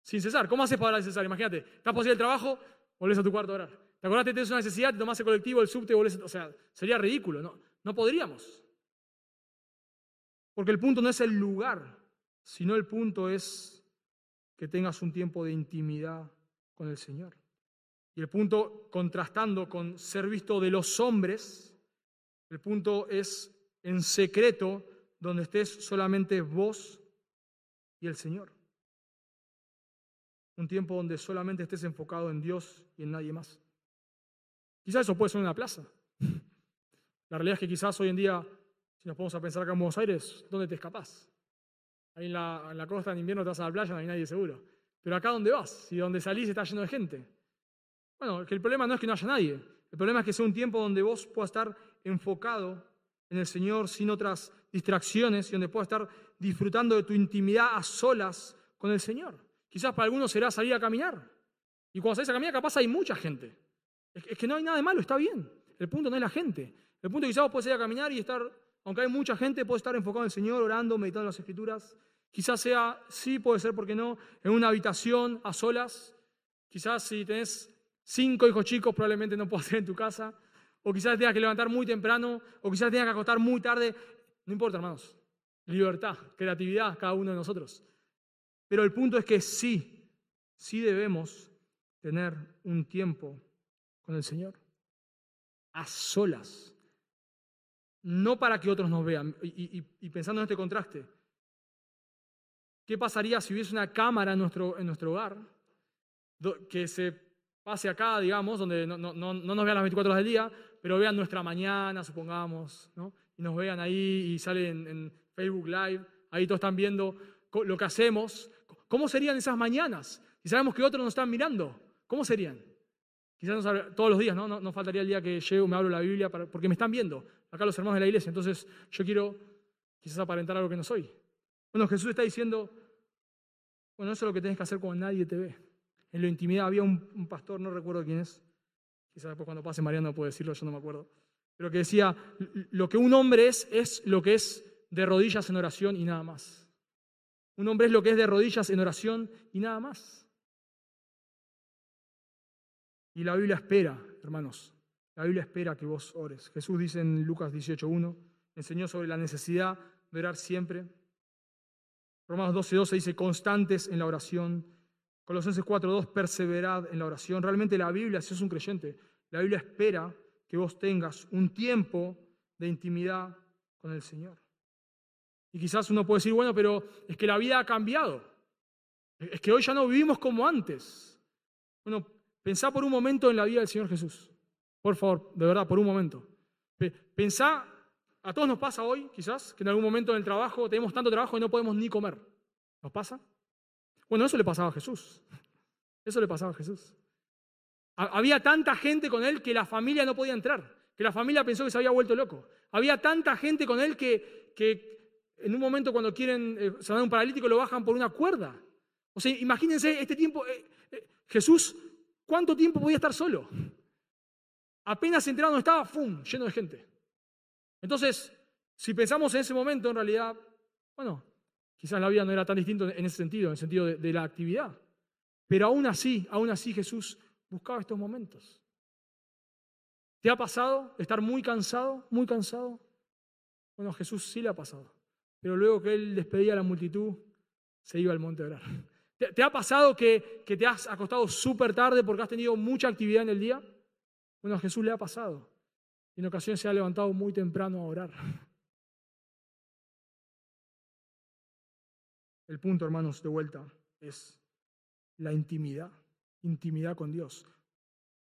Speaker 1: sin cesar. ¿Cómo haces para orar sin cesar? Imagínate, estás por el trabajo, volvés a tu cuarto a orar. ¿Te acordás que tienes una necesidad, te tomás el colectivo, el subte, volvés a... O sea, sería ridículo, ¿no? No podríamos. Porque el punto no es el lugar, sino el punto es que tengas un tiempo de intimidad con el Señor. Y el punto, contrastando con ser visto de los hombres, el punto es en secreto, donde estés solamente vos y el Señor. Un tiempo donde solamente estés enfocado en Dios y en nadie más. Quizás eso puede ser una plaza. [laughs] La realidad es que quizás hoy en día si nos ponemos a pensar acá en Buenos Aires, ¿dónde te escapás? Ahí en la, costa en invierno te vas a la playa, no hay nadie seguro. Pero acá ¿dónde vas? Si donde salís está lleno de gente. Bueno, que el problema no es que no haya nadie. El problema es que sea un tiempo donde vos puedas estar enfocado en el Señor sin otras distracciones y donde puedas estar disfrutando de tu intimidad a solas con el Señor. Quizás para algunos será salir a caminar. Y cuando salís a caminar, capaz hay mucha gente. Es que no hay nada de malo, está bien. El punto no es la gente. El punto quizás vos puedes salir a caminar y estar aunque hay mucha gente, puede estar enfocado en el Señor, orando, meditando las Escrituras. Quizás sea, sí, puede ser, ¿por qué no?, en una habitación a solas. Quizás si tenés cinco hijos chicos, probablemente no [laughs] puedas ser en tu casa. O quizás tengas que levantar muy temprano, o quizás tengas que acostar muy tarde. No importa, hermanos. Libertad, creatividad, cada uno de nosotros. Pero el punto es que sí, sí debemos tener un tiempo con el Señor. A solas no para que otros nos vean. Y, pensando en este contraste, ¿qué pasaría si hubiese una cámara en nuestro, en nuestro hogar que se pase acá, digamos, donde no, nos vean las 24 horas del día, pero vean nuestra mañana, supongamos, ¿no? y nos vean ahí y salen en Facebook Live, ahí todos están viendo lo que hacemos. ¿Cómo serían esas mañanas? Si sabemos que otros nos están mirando, ¿cómo serían? Quizás todos los días, ¿no? ¿no? faltaría el día que llego, me hablo la Biblia, porque me están viendo acá los hermanos de la iglesia. Entonces yo quiero quizás aparentar algo que no soy. Bueno, Jesús está diciendo, bueno, eso es lo que tienes que hacer cuando nadie te ve. En la intimidad había un, pastor, no recuerdo quién es, quizás después cuando pase Mariano puede decirlo, yo no me acuerdo, pero que decía, lo que un hombre es, es lo que es de rodillas en oración y nada más. Un hombre es lo que es de rodillas en oración y nada más. Y la Biblia espera, hermanos, la Biblia espera que vos ores. Jesús dice en Lucas 18.1, enseñó sobre la necesidad de orar siempre. Romanos 12.12 dice, constantes en la oración. Colosenses 4.2, perseverad en la oración. Realmente la Biblia, si es un creyente, la Biblia espera que vos tengas un tiempo de intimidad con el Señor. Y quizás uno puede decir, bueno, pero es que la vida ha cambiado. Es que hoy ya no vivimos como antes. Bueno, pensá por un momento en la vida del Señor Jesús. Por favor, de verdad, por un momento. Pensá, a todos nos pasa hoy, quizás, que en algún momento en el trabajo tenemos tanto trabajo y no podemos ni comer. ¿Nos pasa? Bueno, eso le pasaba a Jesús. Eso le pasaba a Jesús. Había tanta gente con él que la familia no podía entrar, que la familia pensó que se había vuelto loco. Había tanta gente con él que, que en un momento cuando quieren eh, sanar un paralítico lo bajan por una cuerda. O sea, imagínense este tiempo, eh, eh, Jesús, ¿cuánto tiempo podía estar solo? Apenas entrado estaba, ¡fum!, lleno de gente. Entonces, si pensamos en ese momento, en realidad, bueno, quizás la vida no era tan distinta en ese sentido, en el sentido de la actividad. Pero aún así, aún así Jesús buscaba estos momentos. ¿Te ha pasado estar muy cansado, muy cansado? Bueno, Jesús sí le ha pasado pero luego que él despedía a la multitud, se iba al monte a orar. ¿Te, ha pasado que, que, te has acostado súper tarde porque has tenido mucha actividad en el día? Bueno, Jesús le ha pasado. Y en ocasiones se ha levantado muy temprano a orar. [laughs] El punto, hermanos, de vuelta, es la intimidad, intimidad con Dios.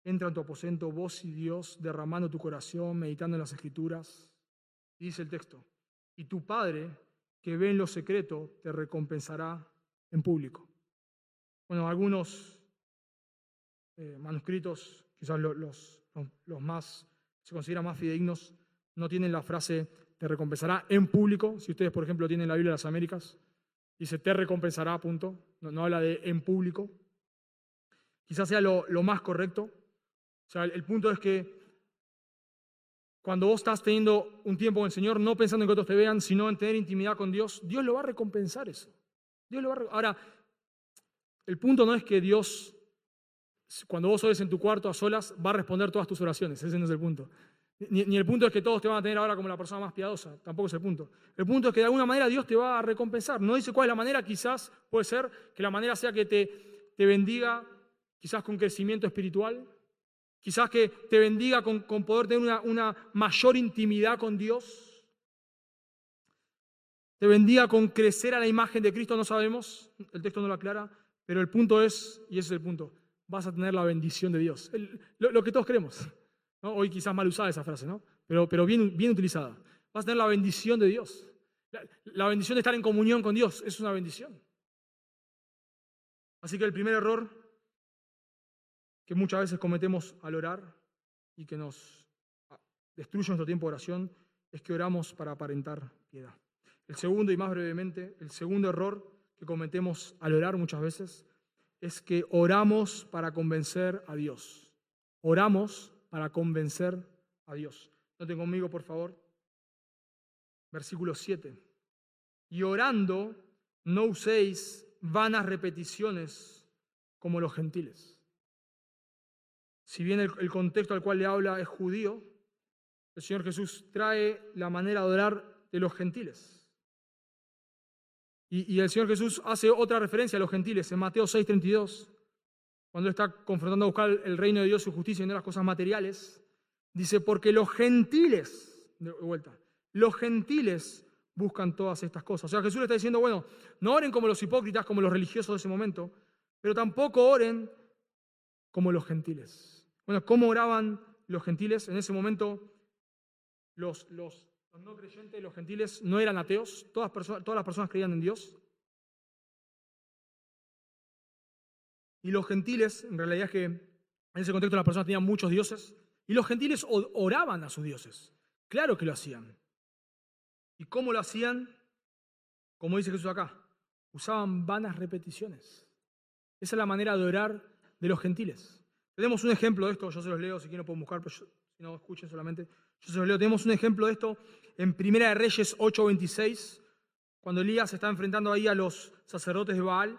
Speaker 1: Entra en tu aposento, vos y Dios, derramando tu corazón, meditando en las escrituras. dice el texto, y tu Padre que ve en lo secreto te recompensará en público. Bueno, algunos eh, manuscritos, quizás los, más, se consideran más fidedignos, no tienen la frase te recompensará en público. Si ustedes, por ejemplo, tienen la Biblia de las Américas, dice te recompensará, punto. No, habla de en público. Quizás sea lo, lo más correcto. O sea, el punto es que cuando vos estás teniendo un tiempo con el Señor, no pensando en que otros te vean, sino en tener intimidad con Dios, Dios lo va a recompensar eso. Dios lo va Ahora, el punto no es que Dios, cuando vos ores en tu cuarto a solas, va a responder todas tus oraciones. Ese no es el punto. Ni, el punto es que todos te van a tener ahora como la persona más piadosa. Tampoco es el punto. El punto es que de alguna manera Dios te va a recompensar. No dice cuál es la manera, quizás puede ser que la manera sea que te, te bendiga, quizás con crecimiento espiritual, Quizás que te bendiga con, poder tener una, una mayor intimidad con Dios. Te bendiga con crecer a la imagen de Cristo, no sabemos, el texto no lo aclara, pero el punto es, y ese es el punto, vas a tener la bendición de Dios. lo, que todos queremos. Hoy quizás mal usada esa frase, ¿no? pero, pero bien, bien utilizada. Vas a tener la bendición de Dios. La bendición de estar en comunión con Dios es una bendición. Así que el primer error que muchas veces cometemos al orar y que nos destruye nuestro tiempo de oración es que oramos para aparentar piedad. El segundo, y más brevemente, el segundo error que cometemos al orar muchas veces es que oramos para convencer a Dios. Oramos para convencer a Dios. Noten conmigo, por favor, versículo 7. Y orando, no uséis vanas repeticiones como los gentiles si bien el, contexto al cual le habla es judío, el Señor Jesús trae la manera de orar de los gentiles. Y, el Señor Jesús hace otra referencia a los gentiles en Mateo 6:32, cuando está confrontando a buscar el reino de Dios, su justicia y no las cosas materiales. Dice, porque los gentiles, de vuelta, los gentiles buscan todas estas cosas. O sea, Jesús le está diciendo, bueno, no oren como los hipócritas, como los religiosos de ese momento, pero tampoco oren como los gentiles. Bueno, ¿cómo oraban los gentiles? En ese momento los, los, no creyentes, los gentiles, no eran ateos, todas, todas las personas creían en Dios. Y los gentiles, en realidad es que en ese contexto las personas tenían muchos dioses, y los gentiles oraban a sus dioses. Claro que lo hacían. ¿Y cómo lo hacían? como dice Jesús acá, usaban vanas repeticiones. Esa es la manera de orar de los gentiles. Tenemos un ejemplo de esto, yo se los leo, si quieren pueden buscar, pero si no escuchen solamente. Leo, tenemos un ejemplo de esto en Primera de Reyes 8:26, cuando Elías está enfrentando ahí a los sacerdotes de Baal.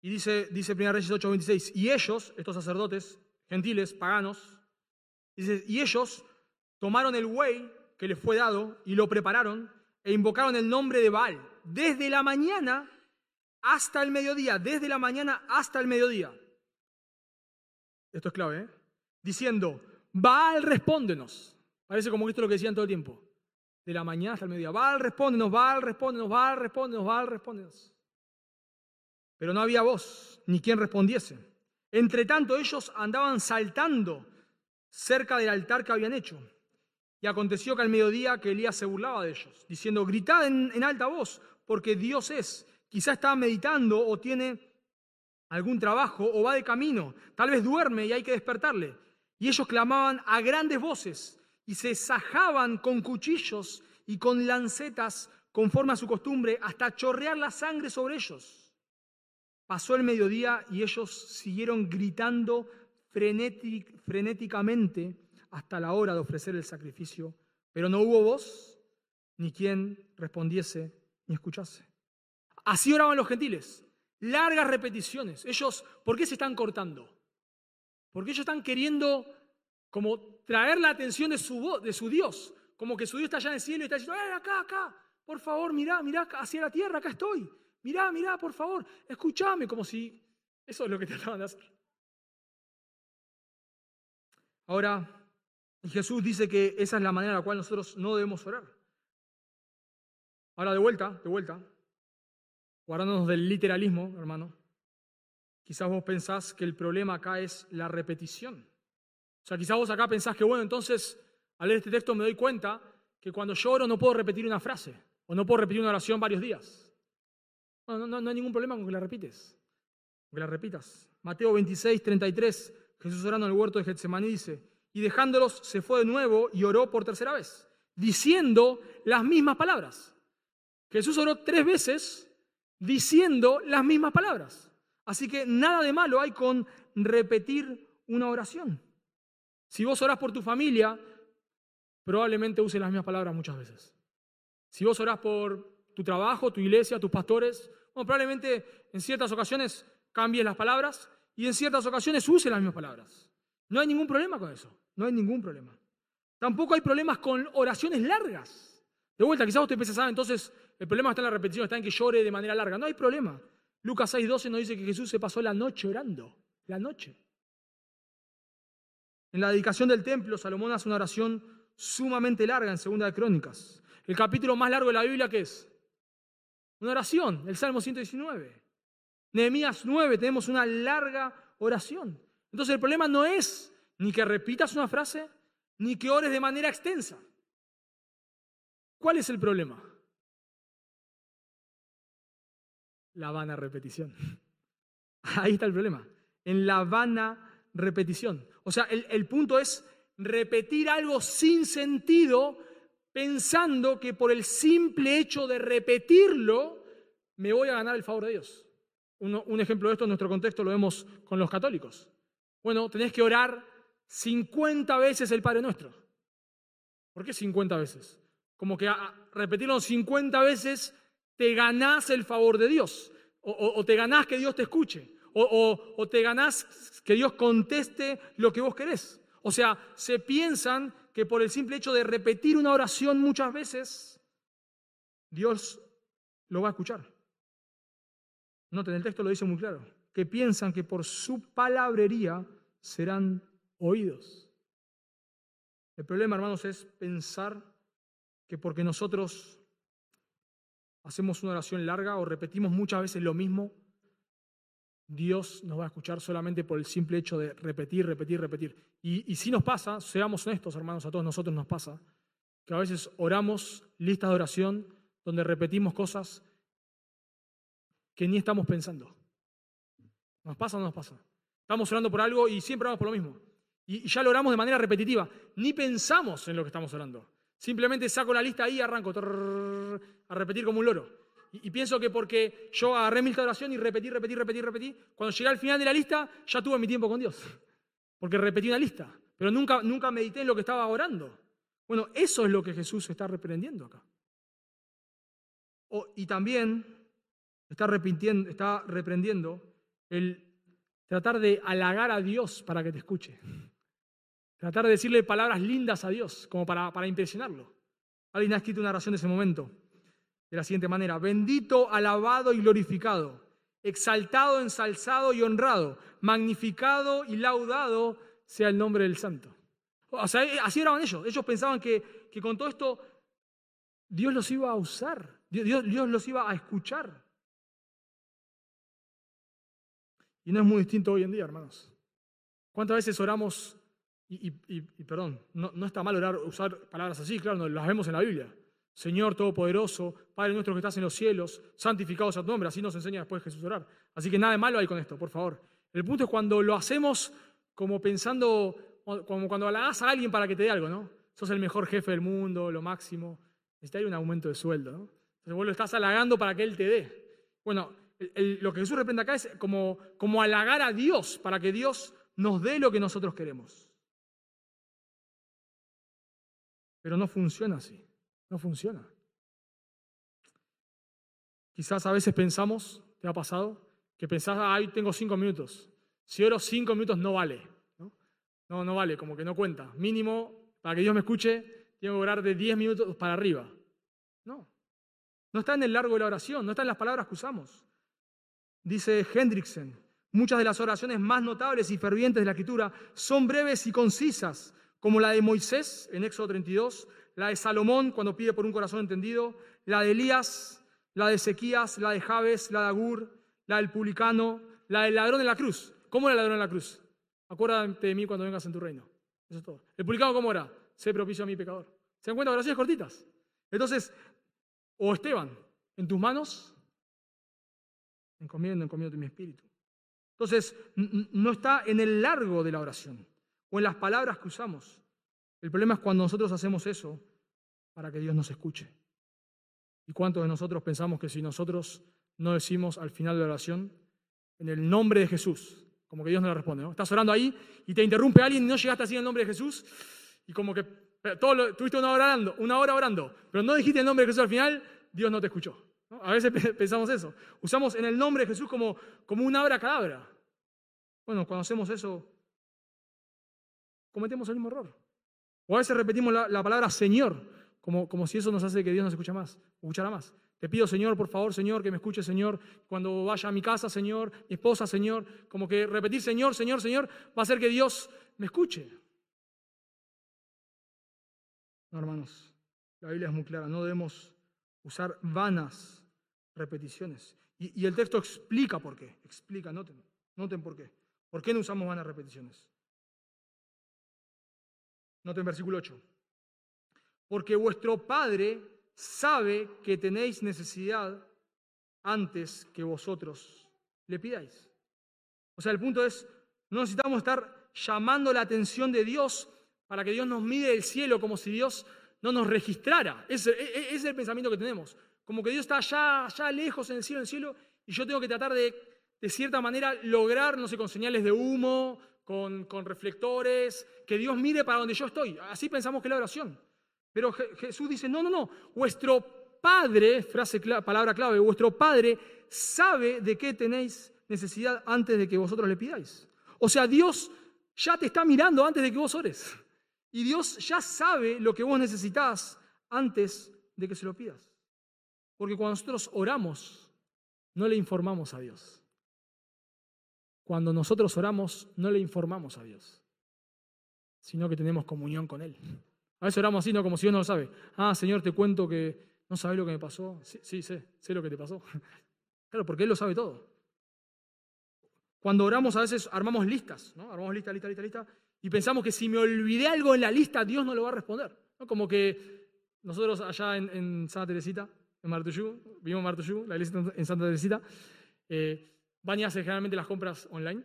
Speaker 1: Y dice, dice Primera de Reyes 8:26, y ellos, estos sacerdotes gentiles, paganos, dice, y ellos tomaron el buey que les fue dado y lo prepararon e invocaron el nombre de Baal desde la mañana hasta el mediodía, desde la mañana hasta el mediodía. Esto es clave, ¿eh? Diciendo, Baal, respóndenos. Parece como que esto es lo que decían todo el tiempo. De la mañana hasta el mediodía. Baal, respóndenos, Baal, respóndenos, Baal, respóndenos, Baal, respóndenos. Pero no había voz, ni quien respondiese. Entre tanto, ellos andaban saltando cerca del altar que habían hecho. Y aconteció que al mediodía que Elías se burlaba de ellos, diciendo, gritad en, en alta voz, porque Dios es. Quizá está meditando o tiene algún trabajo o va de camino, tal vez duerme y hay que despertarle. Y ellos clamaban a grandes voces y se sajaban con cuchillos y con lancetas conforme a su costumbre hasta chorrear la sangre sobre ellos. Pasó el mediodía y ellos siguieron gritando frenéticamente hasta la hora de ofrecer el sacrificio, pero no hubo voz ni quien respondiese ni escuchase. Así oraban los gentiles, largas repeticiones. Ellos, ¿por qué se están cortando? Porque ellos están queriendo como traer la atención de su, de su Dios, como que su Dios está allá en el cielo y está diciendo, ¡eh, acá, acá! Por favor, mirá, mirá hacia la tierra, acá estoy. Mirá, mirá, por favor, escúchame, como si eso es lo que trataban de hacer. Ahora, Jesús dice que esa es la manera en la cual nosotros no debemos orar. Ahora, de vuelta, de vuelta, guardándonos del literalismo, hermano, quizás vos pensás que el problema acá es la repetición. O sea, quizás vos acá pensás que, bueno, entonces, al leer este texto me doy cuenta que cuando lloro no puedo repetir una frase o no puedo repetir una oración varios días. No, no, no hay ningún problema con que la repites, con que la repitas. Mateo 26, 33, Jesús orando en el huerto de Getsemaní dice, y dejándolos se fue de nuevo y oró por tercera vez, diciendo las mismas palabras. Jesús oró tres veces diciendo las mismas palabras. Así que nada de malo hay con repetir una oración. Si vos orás por tu familia, probablemente uses las mismas palabras muchas veces. Si vos orás por tu trabajo, tu iglesia, tus pastores, probablemente en ciertas ocasiones cambies las palabras y en ciertas ocasiones uses las mismas palabras. No hay ningún problema con eso, no hay ningún problema. Tampoco hay problemas con oraciones largas. De vuelta, quizás usted piensa, ah, entonces el problema está en la repetición, está en que llore de manera larga. No hay problema. Lucas 6:12 nos dice que Jesús se pasó la noche orando, la noche. En la dedicación del templo, Salomón hace una oración sumamente larga en Segunda de Crónicas. El capítulo más largo de la Biblia, ¿qué es? Una oración, el Salmo 119. Nehemías 9, tenemos una larga oración. Entonces el problema no es ni que repitas una frase, ni que ores de manera extensa. ¿Cuál es el problema? La vana repetición. [laughs] Ahí está el problema. En la vana repetición. O sea, el, punto es repetir algo sin sentido pensando que por el simple hecho de repetirlo me voy a ganar el favor de Dios. un ejemplo de esto en nuestro contexto lo vemos con los católicos. Bueno, tenés que orar 50 veces el Padre Nuestro. ¿Por qué 50 veces? Como que a, repetirlo 50 veces te ganás el favor de Dios. o te ganás que Dios te escuche o, te ganás que Dios conteste lo que vos querés. O sea, se piensan que por el simple hecho de repetir una oración muchas veces, Dios lo va a escuchar. Noten, el texto lo dice muy claro, que piensan que por su palabrería serán oídos. El problema, hermanos, es pensar que porque nosotros hacemos una oración larga o repetimos muchas veces lo mismo, Dios nos va a escuchar solamente por el simple hecho de repetir, repetir, repetir. Y, si nos pasa, seamos honestos hermanos, a todos nosotros nos pasa, que a veces oramos listas de oración donde repetimos cosas que ni estamos pensando. ¿Nos pasa o no nos pasa? Estamos orando por algo y siempre oramos por lo mismo. Y, ya lo oramos de manera repetitiva. Ni pensamos en lo que estamos orando. Simplemente saco la lista ahí y arranco a repetir como un loro. Y, pienso que porque yo agarré mi lista oración y repetí, repetí, repetí, repetí, cuando llegué al final de la lista ya tuve mi tiempo con Dios. Porque repetí una lista, pero nunca, nunca medité en lo que estaba orando. Bueno, eso es lo que Jesús está reprendiendo acá. Y también está reprendiendo el tratar de halagar a Dios para que te escuche. Tratar de decirle palabras lindas a Dios, como para, para impresionarlo. Alguien ha escrito una oración de ese momento, de la siguiente manera, bendito, alabado y glorificado, exaltado, ensalzado y honrado, magnificado y laudado sea el nombre del santo. O sea, eh, así oraban ellos. Ellos pensaban que, que con todo esto Dios los iba a usar, Dios, Dios- los iba a escuchar. Y no es muy distinto hoy en día, hermanos. ¿Cuántas veces oramos, y- y perdón, no, no está mal orar, usar palabras así, claro, no, las vemos en la Biblia. Señor Todopoderoso, Padre nuestro que estás en los cielos, santificado sea tu nombre, así nos enseña después Jesús orar. Así que nada de malo hay con esto, por favor. El punto es cuando lo hacemos como pensando, como cuando halagás a alguien para que te dé algo, ¿no? Sos el mejor jefe del mundo, lo máximo, necesitas un aumento de sueldo, ¿no? Entonces vos lo estás halagando para que Él te dé. Bueno, lo que Jesús reprende acá es como, como halagar a Dios para que Dios nos dé lo que nosotros queremos. Pero no funciona así, no funciona. Quizás a veces pensamos, ¿te ha pasado? Que pensás, ah, ahí tengo cinco minutos. Si oro cinco minutos no vale. ¿no? no, no vale, como que no cuenta. Mínimo, para que Dios me escuche, tengo que orar de 10 minutos para arriba. No, no está en el largo de la oración, no está en las palabras que usamos. Dice Hendrickson, muchas de las oraciones más notables y fervientes de la Escritura son breves y concisas, como la de Moisés en Éxodo 32, la de Salomón cuando pide por un corazón entendido, la de Elías, la de Ezequías, la de Jabes, la de Agur, la del publicano, la del ladrón en la cruz. ¿Cómo era el ladrón en la cruz? Acuérdate de mí cuando vengas en tu reino. Eso es todo. ¿El publicano cómo era? Sé propicio a mi pecador. ¿Se dan cuenta? Oraciones cortitas. Entonces, o Esteban, en tus manos, encomiendo, encomiendo mi espíritu. Entonces, no está en el largo de la oración o en las palabras que usamos. El problema es cuando nosotros hacemos eso para que Dios nos escuche. ¿Y cuántos de nosotros pensamos que si nosotros no decimos al final de la oración, en el nombre de Jesús, como que Dios no le responde, ¿no? Estás orando ahí y te interrumpe alguien y no llegaste así en el nombre de Jesús y como que pero todo lo- tuviste una hora, orando, una hora orando, pero no dijiste el nombre de Jesús al final, Dios no te escuchó. A veces [laughs] pe- pensamos eso. Usamos en el nombre de Jesús como, como una hora cadabra. Bueno, cuando hacemos eso, cometemos el mismo error. O a veces repetimos la, la palabra Señor, como, como si eso nos hace que Dios nos escuche más, escuchara más. Te pido, Señor, por favor, Señor, que me escuche, Señor, cuando vaya a mi casa, Señor, mi esposa, Señor, como que repetir Señor, Señor, Señor, va a hacer que Dios me escuche. No, hermanos, la Biblia es muy clara, no debemos usar vanas repeticiones. Y, y el texto explica por qué, explica, noten, noten por qué. ¿Por qué no usamos vanas repeticiones? Noten versículo 8. Porque vuestro Padre sabe que tenéis necesidad antes que vosotros le pidáis. O sea, el punto es, no necesitamos estar llamando la atención de Dios para que Dios nos mide del cielo como si Dios no nos registrara. Ese, e- es el pensamiento que tenemos. Como que Dios está allá, allá lejos en el cielo, en el cielo, y yo tengo que tratar de, de cierta manera, lograr, no sé, con señales de humo, con, reflectores, que Dios mire para donde yo estoy. Así pensamos que es la oración. Pero Je- Jesús dice, no, no, no, vuestro Padre, frase, palabra clave, vuestro Padre sabe de qué tenéis necesidad antes de que vosotros le pidáis. O sea, Dios ya te está mirando antes de que vos ores. Y Dios ya sabe lo que vos necesitas antes de que se lo pidas. Porque cuando nosotros oramos, no le informamos a Dios. Cuando nosotros oramos, no le informamos a Dios, sino que tenemos comunión con Él. A veces oramos así, no como si Dios no lo sabe. Ah, Señor, te cuento que no sabes lo que me pasó. Sí, sí, sé, sé lo que te pasó. [laughs] Claro, porque Él lo sabe todo. Cuando oramos a veces armamos listas, ¿no? Armamos lista, lista, lista, lista, y pensamos que si me olvidé algo en la lista, Dios no lo va a responder. ¿no? Como que nosotros allá en, Santa Teresita, en Martuyú, vivimos en Martuyú, la iglesia en Santa Teresita, eh, Vani hace generalmente las compras online,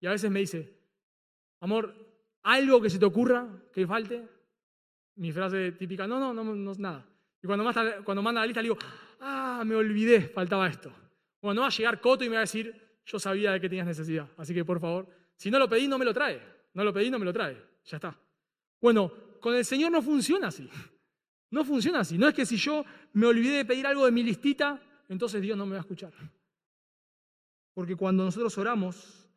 Speaker 1: y a veces me dice, amor, algo que se te ocurra, que falte, mi frase típica, no, no, no, no, nada. Y cuando, más, cuando manda la lista, le digo, ah, me olvidé, faltaba esto. Bueno, no va a llegar Coto y me va a decir, yo sabía de que tenías necesidad, así que por favor, si no lo pedí, no me lo trae. No lo pedí, no me lo trae. Ya está. Bueno, con el Señor no funciona así. No funciona así. No es que si yo me olvidé de pedir algo de mi listita, entonces Dios no me va a escuchar. Porque cuando nosotros oramos,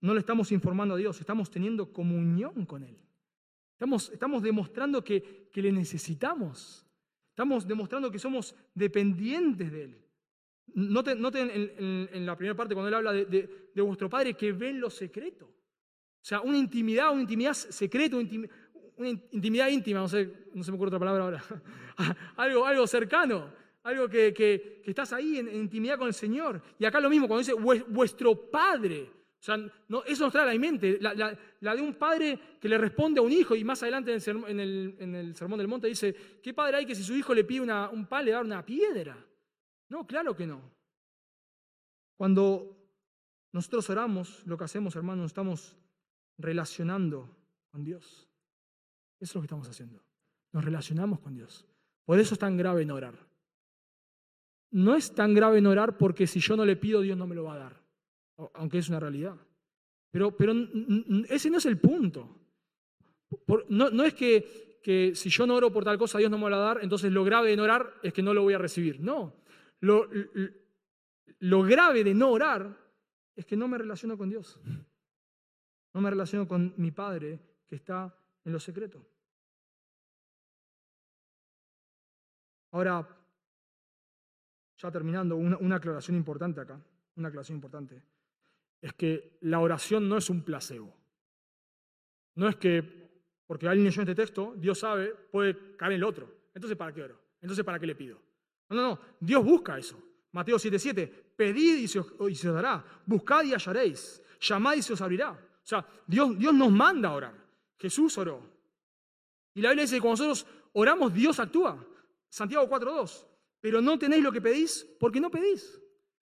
Speaker 1: no le estamos informando a Dios, estamos teniendo comunión con Él. Estamos, estamos demostrando que, que le necesitamos. Estamos demostrando que somos dependientes de Él. Noten, en, la primera parte cuando él habla de, vuestro Padre que ve en lo secreto. O sea, una intimidad, una intimidad secreta, una intimidad, íntima, no sé, no se me ocurre otra palabra ahora. [laughs] algo, algo cercano, algo que, estás ahí en, intimidad con el Señor. Y acá lo mismo, cuando dice vuestro Padre. O sea, no, eso nos trae a la mente, la, de un padre que le responde a un hijo, y más adelante en el, Sermón del Monte dice, ¿qué padre hay que si su hijo le pide un pan le da una piedra? No, claro que no. Cuando nosotros oramos, lo que hacemos, hermanos, estamos relacionando con Dios. Eso es lo que estamos haciendo. Nos relacionamos con Dios. Por eso es tan grave en orar. No es tan grave en orar porque si yo no le pido, Dios no me lo va a dar, aunque es una realidad. Pero, pero ese no es el punto. no, no, es que, que si yo no oro por tal cosa, Dios no me lo va a dar, entonces lo grave en orar es que no lo voy a recibir. No, lo, grave de no orar es que no me relaciono con Dios. No me relaciono con mi Padre que está en lo secreto. Ahora, ya terminando, una, una, aclaración importante acá, una aclaración importante, es que la oración no es un placebo. No es que, porque alguien leyó este texto, Dios sabe, puede caer en el otro. Entonces, ¿para qué oro? Entonces, ¿para qué le pido? No, no, no. Dios busca eso. Mateo 7:7. Pedid y se, os, dará. Buscad y hallaréis. Llamad y se os abrirá. O sea, Dios, Dios nos manda a orar. Jesús oró. Y la Biblia dice que cuando nosotros oramos, Dios actúa. Santiago 4:2. Pero no tenéis lo que pedís porque no pedís.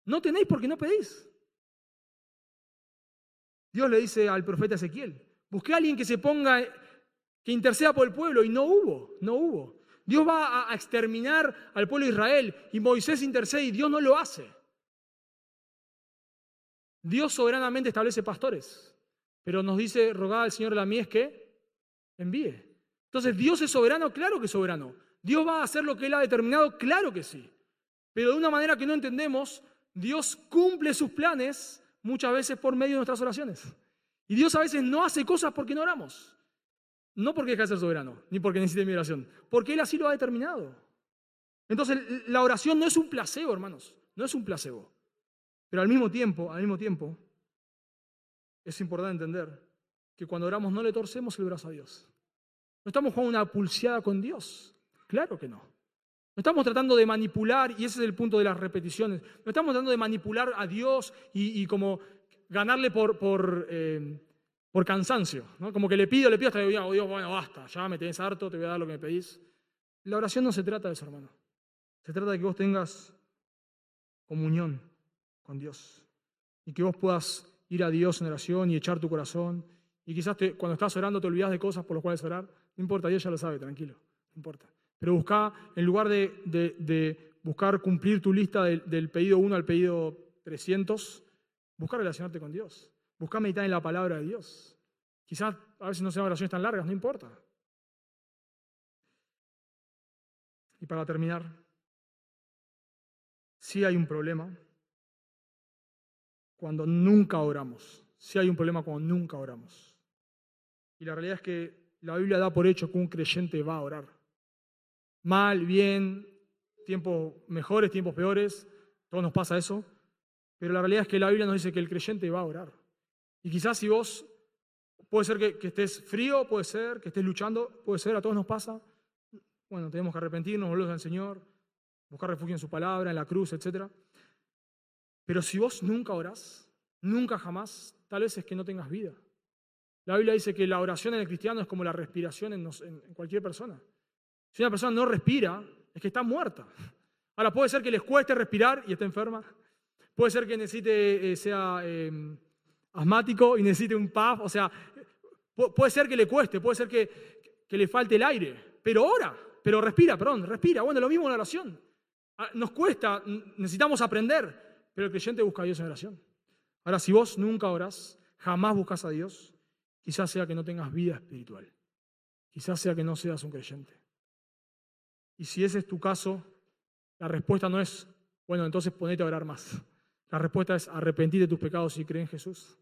Speaker 1: No tenéis porque no pedís. Dios le dice al profeta Ezequiel, busqué a alguien que se ponga, que interceda por el pueblo y no hubo, no hubo. Dios va a exterminar al pueblo de Israel y Moisés intercede y Dios no lo hace. Dios soberanamente establece pastores, pero nos dice, rogad al Señor de la mies que envíe. Entonces, ¿Dios es soberano? Claro que es soberano. ¿Dios va a hacer lo que Él ha determinado? Claro que sí. Pero de una manera que no entendemos, Dios cumple sus planes muchas veces por medio de nuestras oraciones. Y Dios a veces no hace cosas porque no oramos. No porque deja de ser soberano, ni porque necesite mi oración, porque Él así lo ha determinado. Entonces, la oración no es un placebo, hermanos, no es un placebo. Pero al mismo tiempo, al mismo tiempo, es importante entender que cuando oramos no le torcemos el brazo a Dios. No estamos jugando una pulseada con Dios. Claro que no. No estamos tratando de manipular, y ese es el punto de las repeticiones, no estamos tratando de manipular a Dios y, como ganarle por, por eh, por cansancio, ¿no? Como que le pido, le pido hasta que digo, Dios, bueno, basta, ya me tenés harto, te voy a dar lo que me pedís. La oración no se trata de eso, hermano. Se trata de que vos tengas comunión con Dios y que vos puedas ir a Dios en oración y echar tu corazón. Y quizás cuando estás orando te olvidas de cosas por las cuales orar. No importa, Dios ya lo sabe, tranquilo, no importa. Pero busca, en lugar de, buscar cumplir tu lista del, pedido 1 al pedido 300, busca relacionarte con Dios. Busca meditar en la palabra de Dios. Quizás a veces no sean oraciones tan largas, no importa. Y para terminar, sí hay un problema cuando nunca oramos. Sí hay un problema cuando nunca oramos. Y la realidad es que la Biblia da por hecho que un creyente va a orar. Mal, bien, tiempos mejores, tiempos peores, todos nos pasa eso. Pero la realidad es que la Biblia nos dice que el creyente va a orar. Y quizás si vos, puede ser que, estés frío, puede ser que estés luchando, puede ser, a todos nos pasa. Bueno, tenemos que arrepentirnos, volver al Señor, buscar refugio en su palabra, en la cruz, etc. Pero si vos nunca orás, nunca jamás, tal vez es que no tengas vida. La Biblia dice que la oración en el cristiano es como la respiración en, cualquier persona. Si una persona no respira, es que está muerta. Ahora, puede ser que les cueste respirar y esté enferma. Puede ser que necesite, eh, sea em, asmático y necesite un puff, o sea, puede ser que le cueste, puede ser que, le falte el aire, pero ora, pero respira, perdón, respira. Bueno, lo mismo en la oración. Ah, nos cuesta, necesitamos aprender, pero el creyente busca a Dios en oración. Ahora, si vos nunca orás, jamás buscas a Dios, quizás sea que no tengas vida espiritual. Quizás sea que no seas un creyente. Y si ese es tu caso, la respuesta no es, bueno, entonces ponete a orar más. La respuesta es arrepentir de tus pecados y creer en Jesús.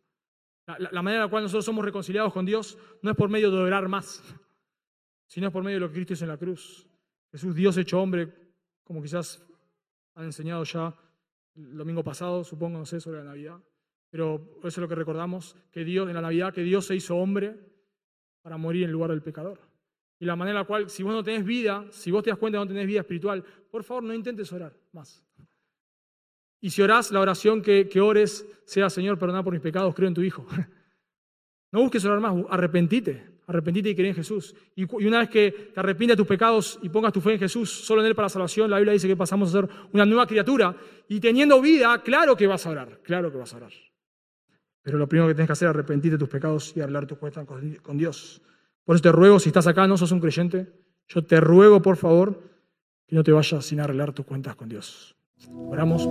Speaker 1: La, manera en la cual nosotros somos reconciliados con Dios no es por medio de orar más, sino es por medio de lo que Cristo hizo en la cruz. Jesús, Dios hecho hombre, como quizás han enseñado ya el domingo pasado, supongo, no sé, sobre la Navidad. Pero eso es lo que recordamos, que Dios, en la Navidad, que Dios se hizo hombre para morir en lugar del pecador. Y la manera en la cual, si vos no tenés vida, si vos te das cuenta que no tenés vida espiritual, por favor no intentes orar más. Y si orás, la oración que, ores sea, Señor, perdona por mis pecados, creo en tu Hijo. [laughs] No busques orar más, arrepentite, arrepentite y cree en Jesús. Y, una vez que te arrepientes de tus pecados y pongas tu fe en Jesús, solo en Él para la salvación, la Biblia dice que pasamos a ser una nueva criatura. Y teniendo vida, claro que vas a orar, claro que vas a orar. Pero lo primero que tienes que hacer es arrepentirte de tus pecados y arreglar tus cuentas con Dios. Por eso te ruego, si estás acá, no sos un creyente, yo te ruego, por favor, que no te vayas sin arreglar tus cuentas con Dios. Oramos.